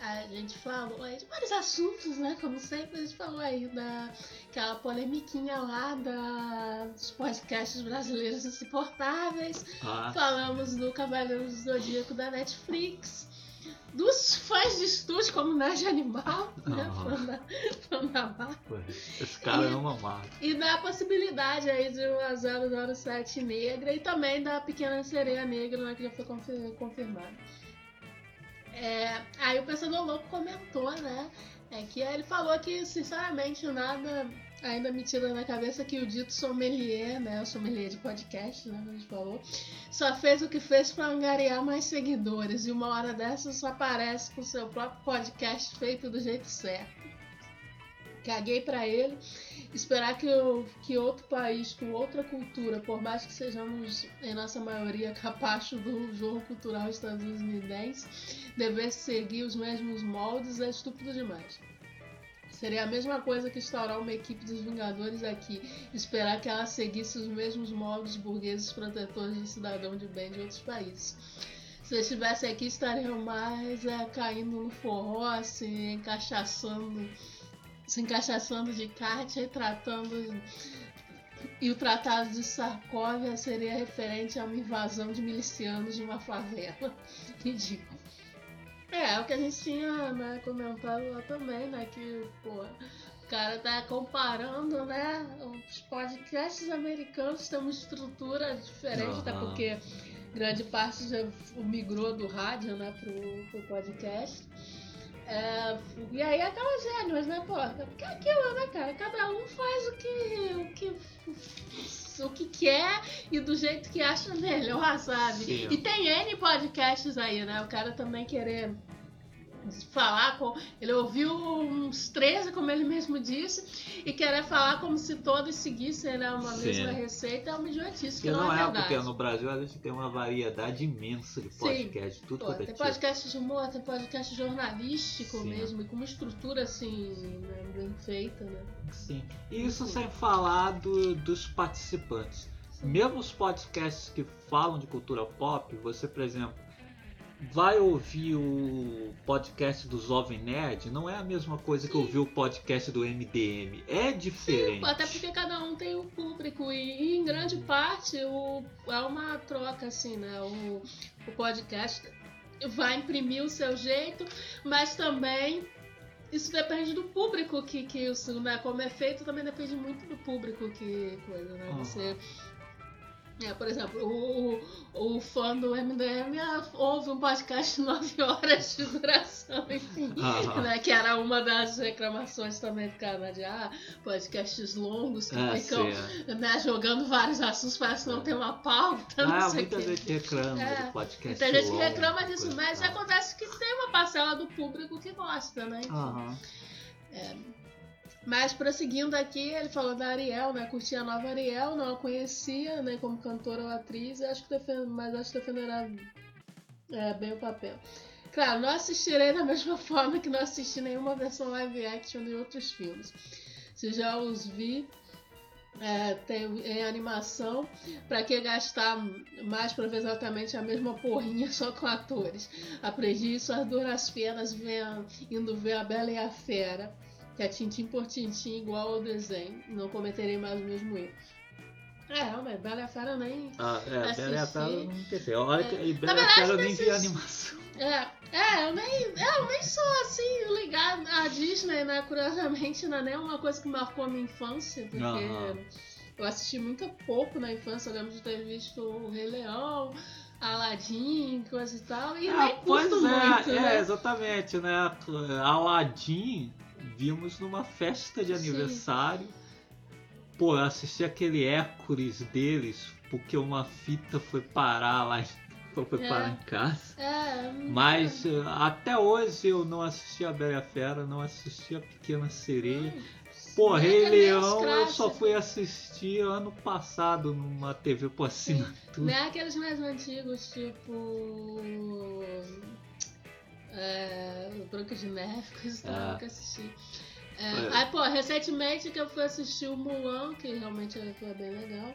a gente falou aí de vários assuntos, né? Como sempre, a gente falou aí daquela polemiquinha lá da, dos podcasts brasileiros insuportáveis. Ah. Falamos do Cavaleiro do Zodíaco da Netflix dos fãs de estúdio como Nerd Animal, né? Fã da, fã Esse cara e, ama Marvel. E da possibilidade aí de uma 007 negra e também da Pequena Sereia Negra, né, que já foi confirmado. É, aí o Pensador Louco comentou, né? É que ele falou que, sinceramente, nada ainda me tira na cabeça que o dito sommelier, né? O sommelier de podcast, né? A gente falou, só fez o que fez para angariar mais seguidores. E uma hora dessas só aparece com seu próprio podcast feito do jeito certo. Caguei para ele. Esperar que, que outro país com outra cultura, por mais que sejamos em nossa maioria capacho do jogo cultural estadunidense, devesse seguir os mesmos moldes é estúpido demais. Seria a mesma coisa que instaurar uma equipe dos Vingadores aqui, esperar que ela seguisse os mesmos moldes burgueses protetores do cidadão de bem de outros países. Se eu estivesse aqui, estariam mais é, caindo no forró, assim, encaixaçando, se encaixaçando de kart tratando. E o Tratado de Sarkovia seria referente a uma invasão de milicianos de uma favela. Ridículo. É, o que a gente tinha né, comentado lá também, né? Que, pô, o cara tá comparando, né? Os podcasts americanos têm uma estrutura diferente, uhum. até porque grande parte já migrou do rádio, né, pro, pro podcast. É, e aí aquelas gênios, né, pô? Porque é aquilo, né, cara? Cada um faz o que, o que, o que quer e do jeito que acha melhor, sabe? Sim. E tem N podcasts aí, né? O cara também querer falar com. Ele ouviu uns 13, como ele mesmo disse, e querer falar como se todos seguissem né, uma Sim. mesma receita é uma idiotice. Que, não, não é, verdade. porque no Brasil a gente tem uma variedade imensa de podcast, Sim. tudo Pô, quanto é Tem tipo. podcast de humor, tem podcast jornalístico Sim. mesmo, e com uma estrutura assim, né, bem feita, né? Sim. E isso sem falar do, dos participantes. Mesmo os podcasts que falam de cultura pop, você, por exemplo, vai ouvir o podcast do Jovem Nerd, não é a mesma coisa que ouvir o podcast do MDM. É diferente. Sim, até porque cada um tem o público e, e em grande parte o, é uma troca, assim, né? O, o podcast vai imprimir o seu jeito, mas também isso depende do público que, que o né, como é feito também depende muito do público que coisa, né? Você é, por exemplo, o, o fã do MDM ouve um podcast de 9 horas de duração, enfim. Ah, né, que era uma das reclamações também do canal de ah, podcasts longos que ah, ficam né, jogando vários assuntos, parece que não tem uma pauta. Ah, não muita gente reclama é, do podcast. Muita gente longo, reclama disso, mas acontece que tem uma parcela do público que gosta, né? Enfim. É, mas prosseguindo aqui, ele falou da Ariel, né? Curti a nova Ariel, não a conhecia, né? Como cantora ou atriz, acho que defend... mas acho que defenderá é, bem o papel. Claro, não assistirei da mesma forma que não assisti nenhuma versão live action de outros filmes. Se já os vi é, tem, em animação, para que gastar mais para ver exatamente a mesma porrinha só com atores? Aprendi isso às duras penas vendo, indo ver a Bela e a Fera que é tintim por tintim igual ao desenho. Não cometerei mais o mesmo erro. É, realmente, Bela e a Fera nem. Ah, é, assisti. Bela e a Fera não pensei. Olha é. que Bela e a Fera eu nem vi animação. É, é, eu nem, eu nem sou assim ligado à Disney, né? Curiosamente, não é nem uma coisa que marcou a minha infância, porque uhum. eu assisti muito pouco na infância. Eu lembro de ter visto o Rei Leão. Aladdin, coisa e tal, e ah, nem pois curto é, muito, é, né? exatamente, né? Aladdin vimos numa festa de aniversário. Sim. Pô, eu assisti aquele Hércules deles, porque uma fita foi parar lá foi é. parar em casa. É, Mas é. até hoje eu não assisti a Bela Fera, não assisti a Pequena Sereia. Hum, Pô, Rei Leão eu só fui assistir ano passado numa TV por assinatura. Não é aqueles mais antigos, tipo é, Branca de Neve, coisa que eu ah. nunca assisti. É, é. Aí, pô, recentemente que eu fui assistir o Mulan, que realmente foi bem legal.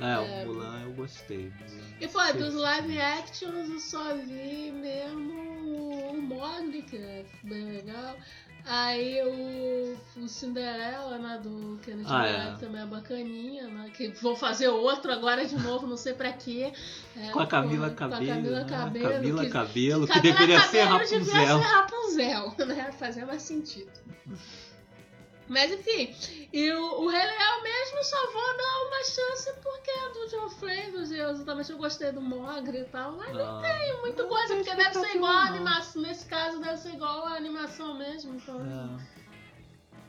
É, é, o Mulan eu gostei. E pô, dos live actions eu só vi mesmo o é bem legal. Aí o, o Cinderela, né, do Kenneth ah, é. também é bacaninha, né? Que vou fazer outro agora de novo, não sei pra quê. É, com a Camila Cabelo. Com a Camila né? Cabelo. Camila que, Cabelo, que, que deveria ser Rapunzel. Devia ser Rapunzel, né? Fazia mais sentido. Mas enfim, e o, o Rei Leão mesmo só vou dar uma chance porque é do John e eu exatamente eu gostei do Mogre e tal, mas não, não tem muita coisa, porque deve ser igual a animação, nesse caso deve ser igual a animação mesmo, então. É.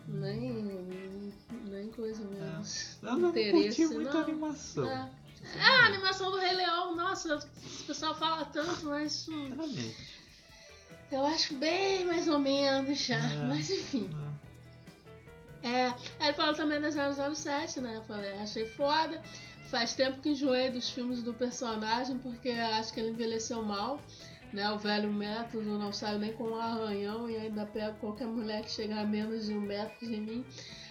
Nem, nem coisa mesmo. Eu não curti Interesse, muito não. a animação. É. É, a animação do Rei Leão, nossa, o pessoal fala tanto, mas hum, eu acho bem mais ou menos já. É. Mas enfim. É, ele falou também da 007, né? Eu falei, achei foda. Faz tempo que enjoei dos filmes do personagem, porque acho que ele envelheceu mal. Né? O velho método não sai nem com um arranhão e ainda pego qualquer mulher que chegar a menos de um metro de mim.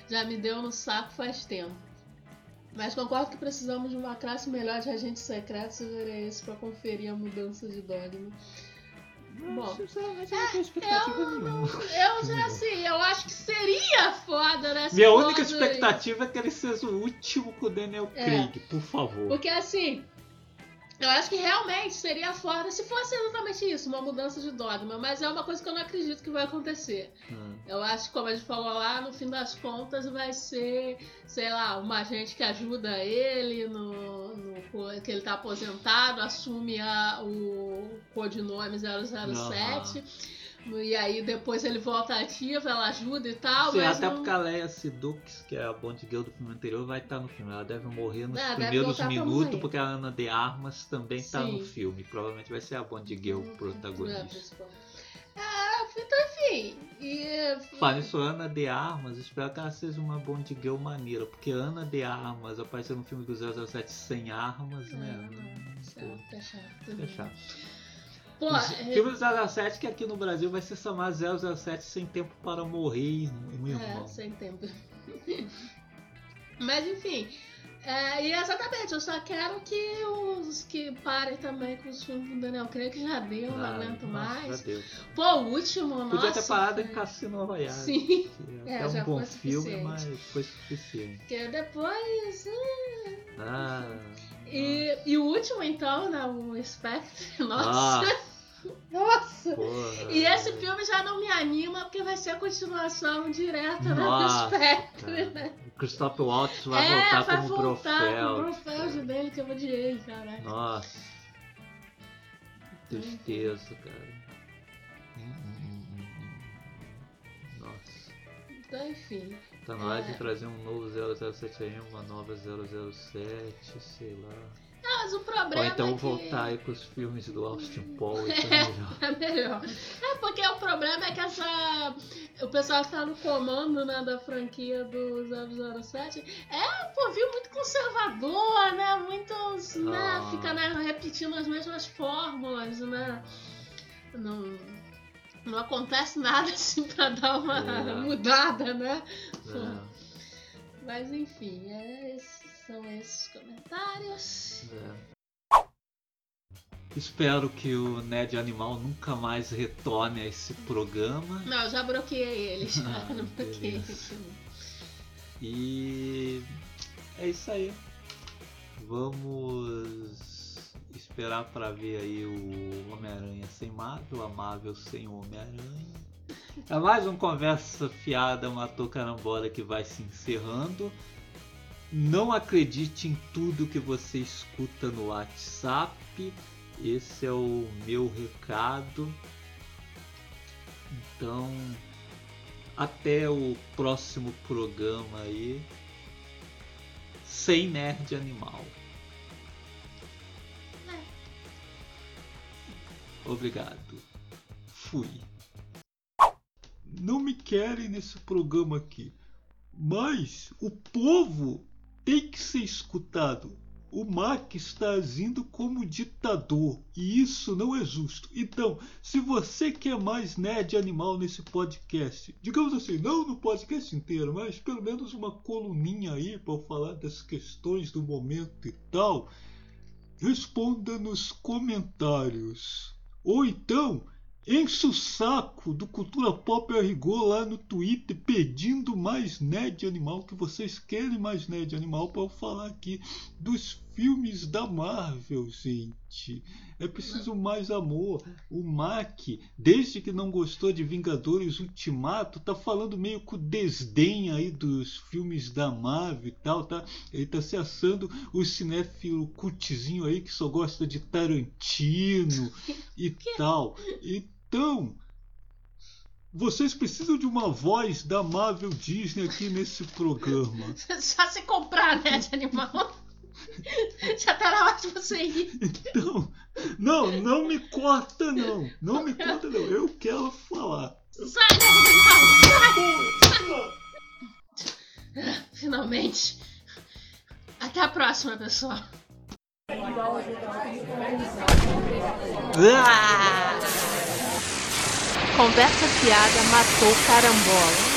Já me deu no saco faz tempo. Mas concordo que precisamos de uma classe melhor de agentes secretos e verei isso pra conferir a mudança de dogma. Bom, sinceramente, eu não tenho expectativa nenhuma. Eu já assim, eu acho que seria foda, né? Minha única expectativa é que ele seja o último com o Daniel É. Craig, por favor. Porque assim, eu acho que realmente seria foda se fosse exatamente isso, uma mudança de dogma. Mas é uma coisa que eu não acredito que vai acontecer. Hum. Eu acho que, como a gente falou lá, no fim das contas vai ser, sei lá, uma agente que ajuda ele no, no que ele tá aposentado, assume a, o codinome 007. E aí depois ele volta ativa, ela ajuda e tal. Sim, mas até não... porque a Leia Sidux, que é a Bond Girl do filme anterior, vai estar no filme. Ela deve morrer nos É, deve primeiros minutos, porque a Ana de Armas também está no filme. Provavelmente vai ser a Bond Girl É, protagonista. Ah, então, enfim. E, Falando isso, Ana de Armas, espero que ela seja uma Bond Girl maneira, porque Ana de Armas apareceu no filme do 007 sem armas, né? Ah, Chato, é chato. É chato. Pô, O é, filme do 007 que aqui no Brasil vai ser chamado 007 Sem Tempo para Morrer, meu irmão. é, sem tempo. Mas enfim. É, e exatamente, eu só quero que os que parem também com os filmes do Daniel Craig, que já deu, não Ah, aguento mais. Pô, o último, Podia nossa. ter parado em foi- Cassino Royale. Sim, É, É, um bom filme, suficiente. mas foi suficiente. porque depois. hum, Ah, E, e o último, então, né? O Spectre. Nossa! Nossa, Nossa! porra. E esse filme já não me anima porque vai ser a continuação direta né, do Spectre, né? O Christopher Waltz vai é, voltar vai como voltar com o Brofeld. Brofeld dele que eu odiei, cara. Nossa. Tristeza, cara. Nossa. Então, enfim. Tá na hora de trazer um novo 007 aí, uma nova 007, sei lá. Ah, mas o Ou problema então é que... voltar aí pros filmes do Austin Paul, isso é melhor. É melhor. É porque o problema é que essa. O pessoal que tá no comando né, da franquia do 007 é um povinho muito conservador, né? Muitos. Né, Ah. fica né, repetindo as mesmas fórmulas, né? Não, não acontece nada assim pra dar uma É. mudada, né? É. Mas enfim, é, são esses comentários. É. Espero que o Ned Animal nunca mais retorne a esse programa. Não, eu já bloqueei ele, já Ah, não bloqueei ele. E é isso aí. Vamos esperar para ver aí o Homem-Aranha sem Marvel, a Marvel sem Homem-Aranha. É mais um conversa fiada, matou carambola que vai se encerrando. Não acredite em tudo que você escuta no WhatsApp. Esse é o meu recado. Então, até o próximo programa aí. Sem nerd animal. Obrigado. Fui. Não me querem nesse programa aqui. Mas o povo tem que ser escutado. O Mac está agindo como ditador e isso não é justo. Então, se você quer mais nerd animal nesse podcast, digamos assim, não no podcast inteiro, mas pelo menos uma coluninha aí para falar das questões do momento e tal, responda nos comentários. Ou então, enche o saco do Cultura Pop a rigor lá no Twitter pedindo mais nerd animal, que vocês querem mais nerd animal para eu falar aqui dos filmes da Marvel, gente. É preciso mais amor. O Mac, desde que não gostou de Vingadores Ultimato, tá falando meio com desdém aí dos filmes da Marvel e tal, tá? Ele tá se assando o cinéfilo cultizinho aí que só gosta de Tarantino e tal. Então, Vocês precisam de uma voz da Marvel Disney aqui nesse programa. Só se comprar, né, de animal. Já tá na hora de você ir. Então, não, não me corta não. Não me corta não. Eu quero falar. Sai! Sai! Finalmente. Até a próxima, pessoal. Conversa fiada matou carambola.